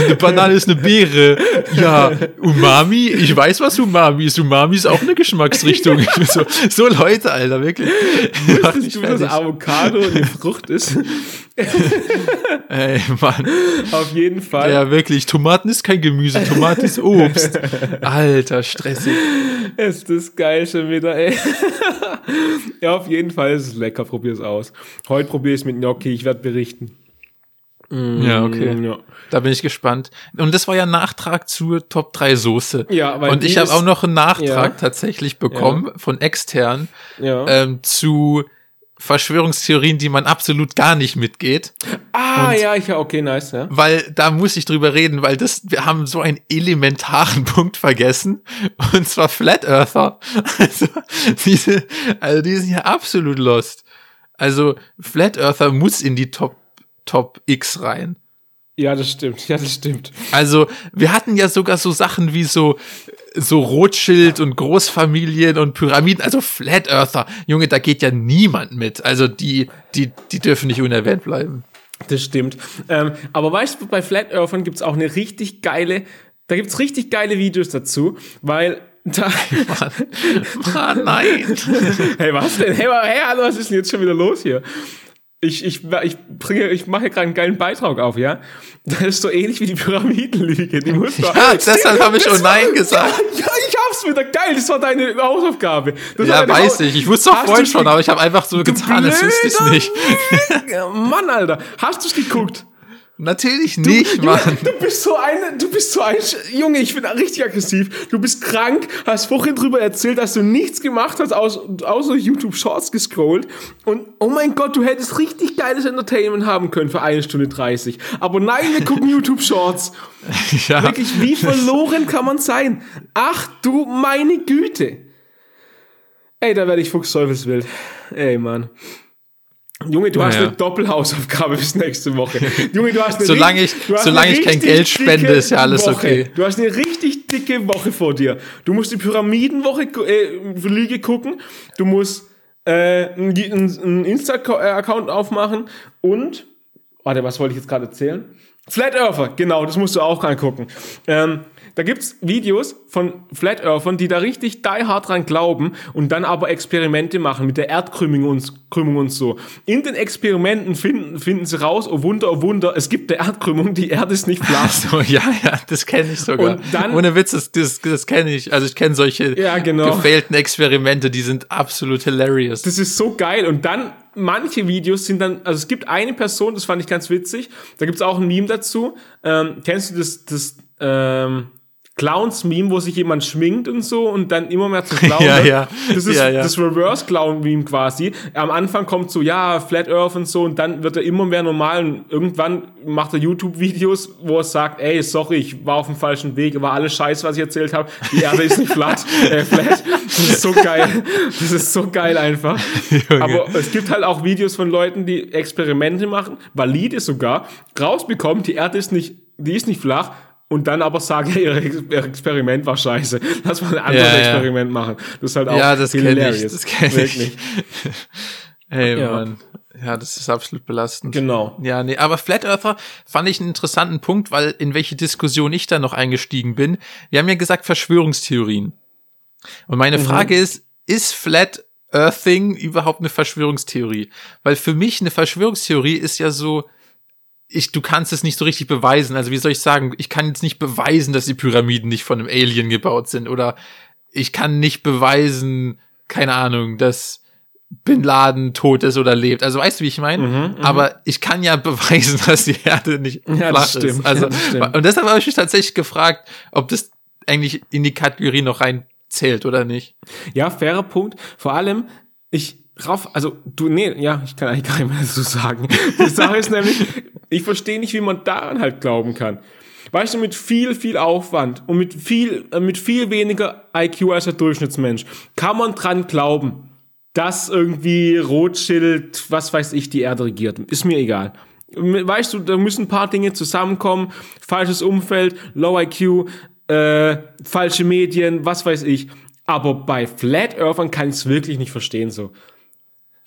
Eine Banane ist eine Beere. Ja, Umami, ich weiß, was Umami ist. Umami ist auch eine Geschmacksrichtung. So, so Leute, Alter, wirklich. Wusstest du, dass. Avocado eine Frucht ist? Ey, Mann. Auf jeden Fall. Ja, wirklich. Tomaten ist kein Gemüse, Tomaten ist Obst. Alter, stressig. Ist das geil schon wieder, ey. ja, auf jeden Fall ist es lecker. Probier es aus. Heute probiere ich es mit Gnocchi. Ich werde berichten. Ja, okay. Ja. Da bin ich gespannt. Und das war ja Nachtrag zur Top 3 Soße. Ja, weil Und ich habe auch noch einen Nachtrag Ja. tatsächlich bekommen von extern Ja. ähm, zu Verschwörungstheorien, die man absolut gar nicht mitgeht. ah, ja, ich, ja, okay, nice, ja. Weil da muss ich drüber reden, weil das, wir haben so einen elementaren Punkt vergessen. Und zwar Flat Earther. Also, diese, also die sind ja absolut lost. Also, Flat Earther muss in die Top, Top X rein. Ja, das stimmt. Ja, das stimmt. Also, wir hatten ja sogar so Sachen wie so, so Rothschild und Großfamilien und Pyramiden, also Flat Earther. Junge, da geht ja niemand mit. Also, die, die, die dürfen nicht unerwähnt bleiben. Das stimmt. Ähm, aber weißt du, bei Flat Earthern gibt's auch eine richtig geile, da gibt's richtig geile Videos dazu, weil da, Ah, nein. hey, was denn? Hey, hey, hallo, was ist denn jetzt schon wieder los hier? Ich, ich, ich bringe, ich mache gerade einen geilen Beitrag auf, ja? Das ist so ähnlich wie die Pyramidenlüge. Die muss Ja, deshalb habe ich schon Nein gesagt. Ja, ich hab's wieder geil. Das war deine Hausaufgabe. Das Ja, weiß ich. Ich wusste doch vorhin schon, aber ich habe einfach so getan, als wüsste blöder nicht. Ja, Mann, Alter. Hast du's geguckt? Natürlich nicht, Junge, Mann. Du bist so ein, du bist so ein, Junge, ich bin richtig aggressiv. Du bist krank, hast vorhin drüber erzählt, dass du nichts gemacht hast, außer, außer YouTube Shorts gescrollt. Und, oh mein Gott, du hättest richtig geiles Entertainment haben können für eine Stunde 30. Aber nein, wir gucken YouTube Shorts. Ja. Wirklich, wie verloren kann man sein? Ach du meine Güte. Ey, da werde ich fuchsteufelswild. Ey, Mann. Junge, du hast Naja. eine Doppelhausaufgabe bis nächste Woche. Junge, du hast eine Solange ich- du hast solange ich kein Geld spende, ist ja alles Woche. okay. Du hast eine richtig dicke Woche vor dir. Du musst die Pyramidenwoche äh, Lüge gucken. Du musst äh, einen einen Insta-Account aufmachen und warte, was wollte ich jetzt gerade erzählen? Flat Earther, genau, das musst du auch angucken. Ähm, da gibt's Videos von Flat Earthern, die da richtig die hard dran glauben und dann aber Experimente machen mit der Erdkrümmung und, Krümmung und so. In den Experimenten finden, finden sie raus, oh Wunder, oh Wunder, es gibt eine Erdkrümmung, die Erde ist nicht flach. So, ja, ja, das kenne ich sogar. Und dann- Ohne Witz, das, das, das kenne ich. Also ich kenne solche Ja, genau. gefällten Experimente, die sind absolut hilarious. Das ist so geil. Und dann, manche Videos sind dann, also es gibt eine Person, das fand ich ganz witzig, da gibt's auch ein Meme dazu. Ähm, kennst du das, das, ähm, Clowns-Meme, wo sich jemand schminkt und so und dann immer mehr zu Clown Ja, wird. ja. Das ist Ja, ja. das Reverse-Clown-Meme quasi. Am Anfang kommt so, ja, Flat Earth und so und dann wird er immer mehr normal und irgendwann macht er YouTube-Videos, wo er sagt, ey, sorry, ich war auf dem falschen Weg, war alles scheiße, was ich erzählt habe. Die Erde ist nicht flat, äh, flat. Das ist so geil. Das ist so geil einfach. Junge. Aber es gibt halt auch Videos von Leuten, die Experimente machen, valide sogar, rausbekommen, die Erde ist nicht, die ist nicht flach, und dann aber sagen, ja, ihr Ex- ihr Experiment war scheiße. Lass mal ein anderes Ja, ja. Experiment machen. Das ist halt auch Ja, das kenn ich, hilarious. das kenn ich. Wirklich. Ey, Ja. Mann. Ja, das ist absolut belastend. Genau. Ja, nee, aber Flat Earther fand ich einen interessanten Punkt, weil in welche Diskussion ich da noch eingestiegen bin. Wir haben ja gesagt Verschwörungstheorien. Und meine Frage ist, ist Flat Earthing überhaupt eine Verschwörungstheorie? Weil für mich eine Verschwörungstheorie ist ja so, ich, du kannst es nicht so richtig beweisen. Also wie soll ich sagen, ich kann jetzt nicht beweisen, dass die Pyramiden nicht von einem Alien gebaut sind oder ich kann nicht beweisen, keine Ahnung, dass Bin Laden tot ist oder lebt. Also weißt du, wie ich meine? Aber ich kann ja beweisen, dass die Erde nicht Mhm, Ja, flach ist. Also Ja, und deshalb habe ich mich tatsächlich gefragt, ob das eigentlich in die Kategorie noch reinzählt oder nicht. Ja, fairer Punkt. Vor allem, ich rauf, also du, nee, ja, ich kann eigentlich gar nicht mehr dazu sagen. Die Sache ist nämlich, ich verstehe nicht, wie man daran halt glauben kann. Weißt du, mit viel, viel Aufwand und mit viel, äh, mit viel weniger IQ als der Durchschnittsmensch kann man dran glauben, dass irgendwie Rothschild, was weiß ich, die Erde regiert. Ist mir egal. Weißt du, da müssen ein paar Dinge zusammenkommen. Falsches Umfeld, Low IQ, äh, falsche Medien, was weiß ich. Aber bei Flat Earthern kann ich es wirklich nicht verstehen so.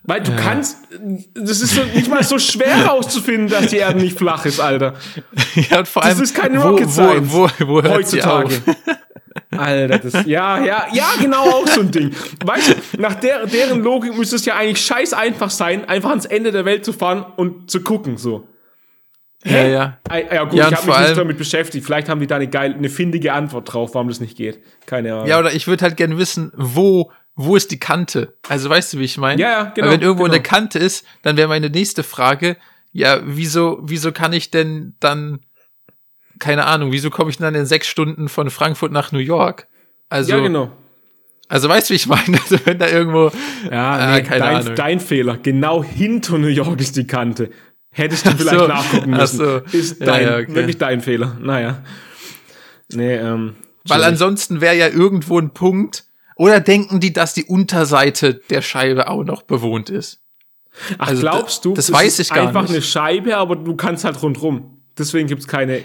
Weil du kannst, das ist so, nicht mal so schwer herauszufinden, dass die Erde nicht flach ist, Alter. Ja, und vor Das allem, ist keine wo, Rocket Science. Wo, wo, wo heutzutage. Alter, das, ja, ja, ja, genau auch so ein Ding. Weißt du, nach der, deren Logik müsste es ja eigentlich scheiß einfach sein, einfach ans Ende der Welt zu fahren und zu gucken, so. Ja, ja. Ah, Ja, gut, Ja, ich habe mich nicht damit beschäftigt. Vielleicht haben die da eine geile, eine findige Antwort drauf, warum das nicht geht. Keine Ahnung. Ja, oder ich würde halt gerne wissen, wo, wo ist die Kante? Also weißt du, wie ich meine? Ja, ja, genau, Weil wenn irgendwo genau. eine Kante ist, dann wäre meine nächste Frage, ja, wieso, wieso kann ich denn dann, keine Ahnung, wieso komme ich dann in sechs Stunden von Frankfurt nach New York? Also, ja, genau. also weißt du, wie ich meine? Also wenn da irgendwo, Ja, äh, nee, keine dein, Ahnung. dein Fehler. Genau hinter New York ist die Kante. Hättest du vielleicht so, nachgucken ach müssen. so. Ist Ja, dein, ja, okay. wirklich dein Fehler. Naja. Nee, ähm. weil ansonsten wäre ja irgendwo ein Punkt, oder denken die, dass die Unterseite der Scheibe auch noch bewohnt ist? Ach, also glaubst du, das es weiß ist ich gar einfach nicht. eine Scheibe, aber du kannst halt rundrum. Deswegen gibt's keine.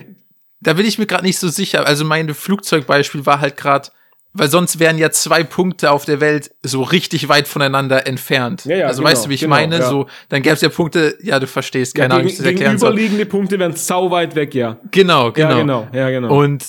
da bin ich mir gerade nicht so sicher. Also mein Flugzeugbeispiel war halt gerade, weil sonst wären ja zwei Punkte auf der Welt so richtig weit voneinander entfernt. Ja, ja, also genau, weißt du, wie ich genau, meine? ja. So, dann gäbe es ja Punkte, ja, du verstehst, keine Ja, Ahnung, wie ich das erklären soll. gegenüberliegende Punkte wären sau weit weg, ja. Genau, genau. Ja, genau. Ja, genau. Und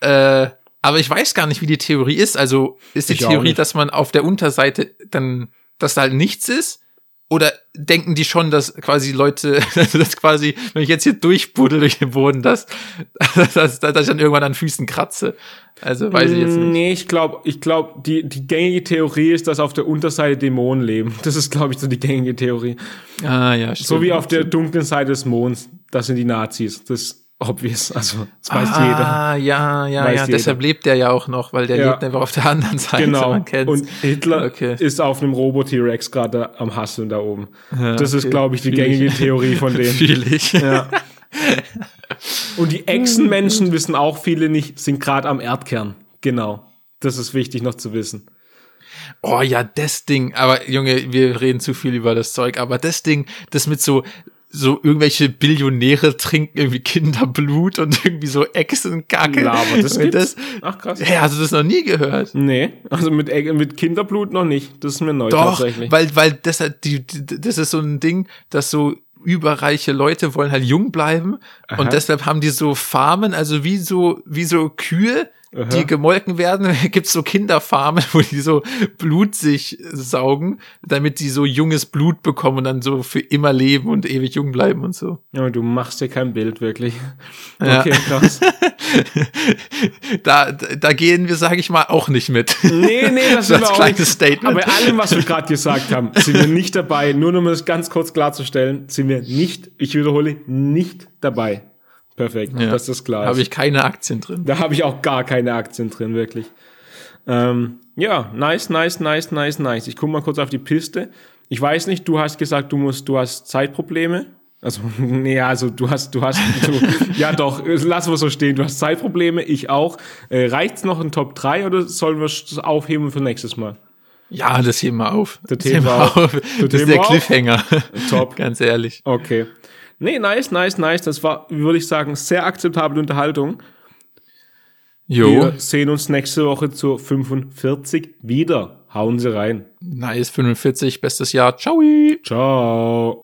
äh, aber ich weiß gar nicht, wie die Theorie ist. Also ist die Ich Theorie, dass man auf der Unterseite dann, dass da halt nichts ist? Oder denken die schon, dass quasi Leute, dass quasi, wenn ich jetzt hier durchbuddel durch den Boden, dass, dass, dass ich dann irgendwann an Füßen kratze? Also weiß ich jetzt nicht. Nee, ich glaube, ich glaub, die, die gängige Theorie ist, dass auf der Unterseite Dämonen leben. Das ist, glaube ich, so die gängige Theorie. Ah, ja, stimmt. So wie auf der dunklen Seite des Monds. Das sind die Nazis. Das obvious. Also, das weiß jeder. Ah, ja, ja, Weiß ja. jeder. Deshalb lebt der ja auch noch, weil der Ja. lebt einfach auf der anderen Seite. Genau. Und Hitler Okay. ist auf einem Robo-T-Rex gerade am Hasseln da oben. das ist, okay. glaube ich, die Fühl ich. gängige Theorie von denen. Fühl ich. Ja. Und die Echsenmenschen wissen auch viele nicht, sind gerade am Erdkern. Genau. Das ist wichtig noch zu wissen. Oh ja, das Ding. Aber Junge, wir reden zu viel über das Zeug. Aber das Ding, das mit so so irgendwelche Billionäre trinken irgendwie Kinderblut und irgendwie so Echsenkacke. Laber, das gibt's? das, Ach krass. ja, hast du das noch nie gehört? Nee, also mit, mit Kinderblut noch nicht. Das ist mir neu Doch, tatsächlich. weil, weil das, hat die, die, das ist so ein Ding, dass so überreiche Leute wollen halt jung bleiben Aha. und deshalb haben die so Farmen, also wie so, wie so Kühe, Aha. die gemolken werden, gibt's so Kinderfarmen, wo die so Blut sich saugen, damit die so junges Blut bekommen und dann so für immer leben und ewig jung bleiben und so. Ja, du machst dir kein Bild, wirklich. Ja. Okay, krass. Da, da gehen wir, sage ich mal, auch nicht mit. Nee, nee, das wir als auch kleines nicht. Statement. Aber bei allem, was wir gerade gesagt haben, sind wir nicht dabei. Nur um das ganz kurz klarzustellen, sind wir nicht, ich wiederhole, nicht dabei. Perfekt, Ja. das klar ist. Habe ich keine Aktien drin. Da habe ich auch gar keine Aktien drin, wirklich. Ähm, ja, nice, nice, nice, nice, nice. Ich gucke mal kurz auf die Piste. Ich weiß nicht, du hast gesagt, du musst, du hast Zeitprobleme. Also, nee, also du hast, du hast, du, ja doch, lassen wir so stehen. Du hast Zeitprobleme, ich auch. Äh, reicht's noch in Top 3 oder sollen wir es aufheben für nächstes Mal? Ja, das heben wir auf. Das Das, heben wir auf. auf. Das Das ist der auf. Cliffhanger. Top. Ganz ehrlich. Okay. Nee, nice, nice, nice. Das war, würde ich sagen, sehr akzeptable Unterhaltung. Jo, Wir sehen uns nächste Woche zur 45 wieder. Hauen Sie rein. nice 45, bestes Jahr. Ciao. Ciao.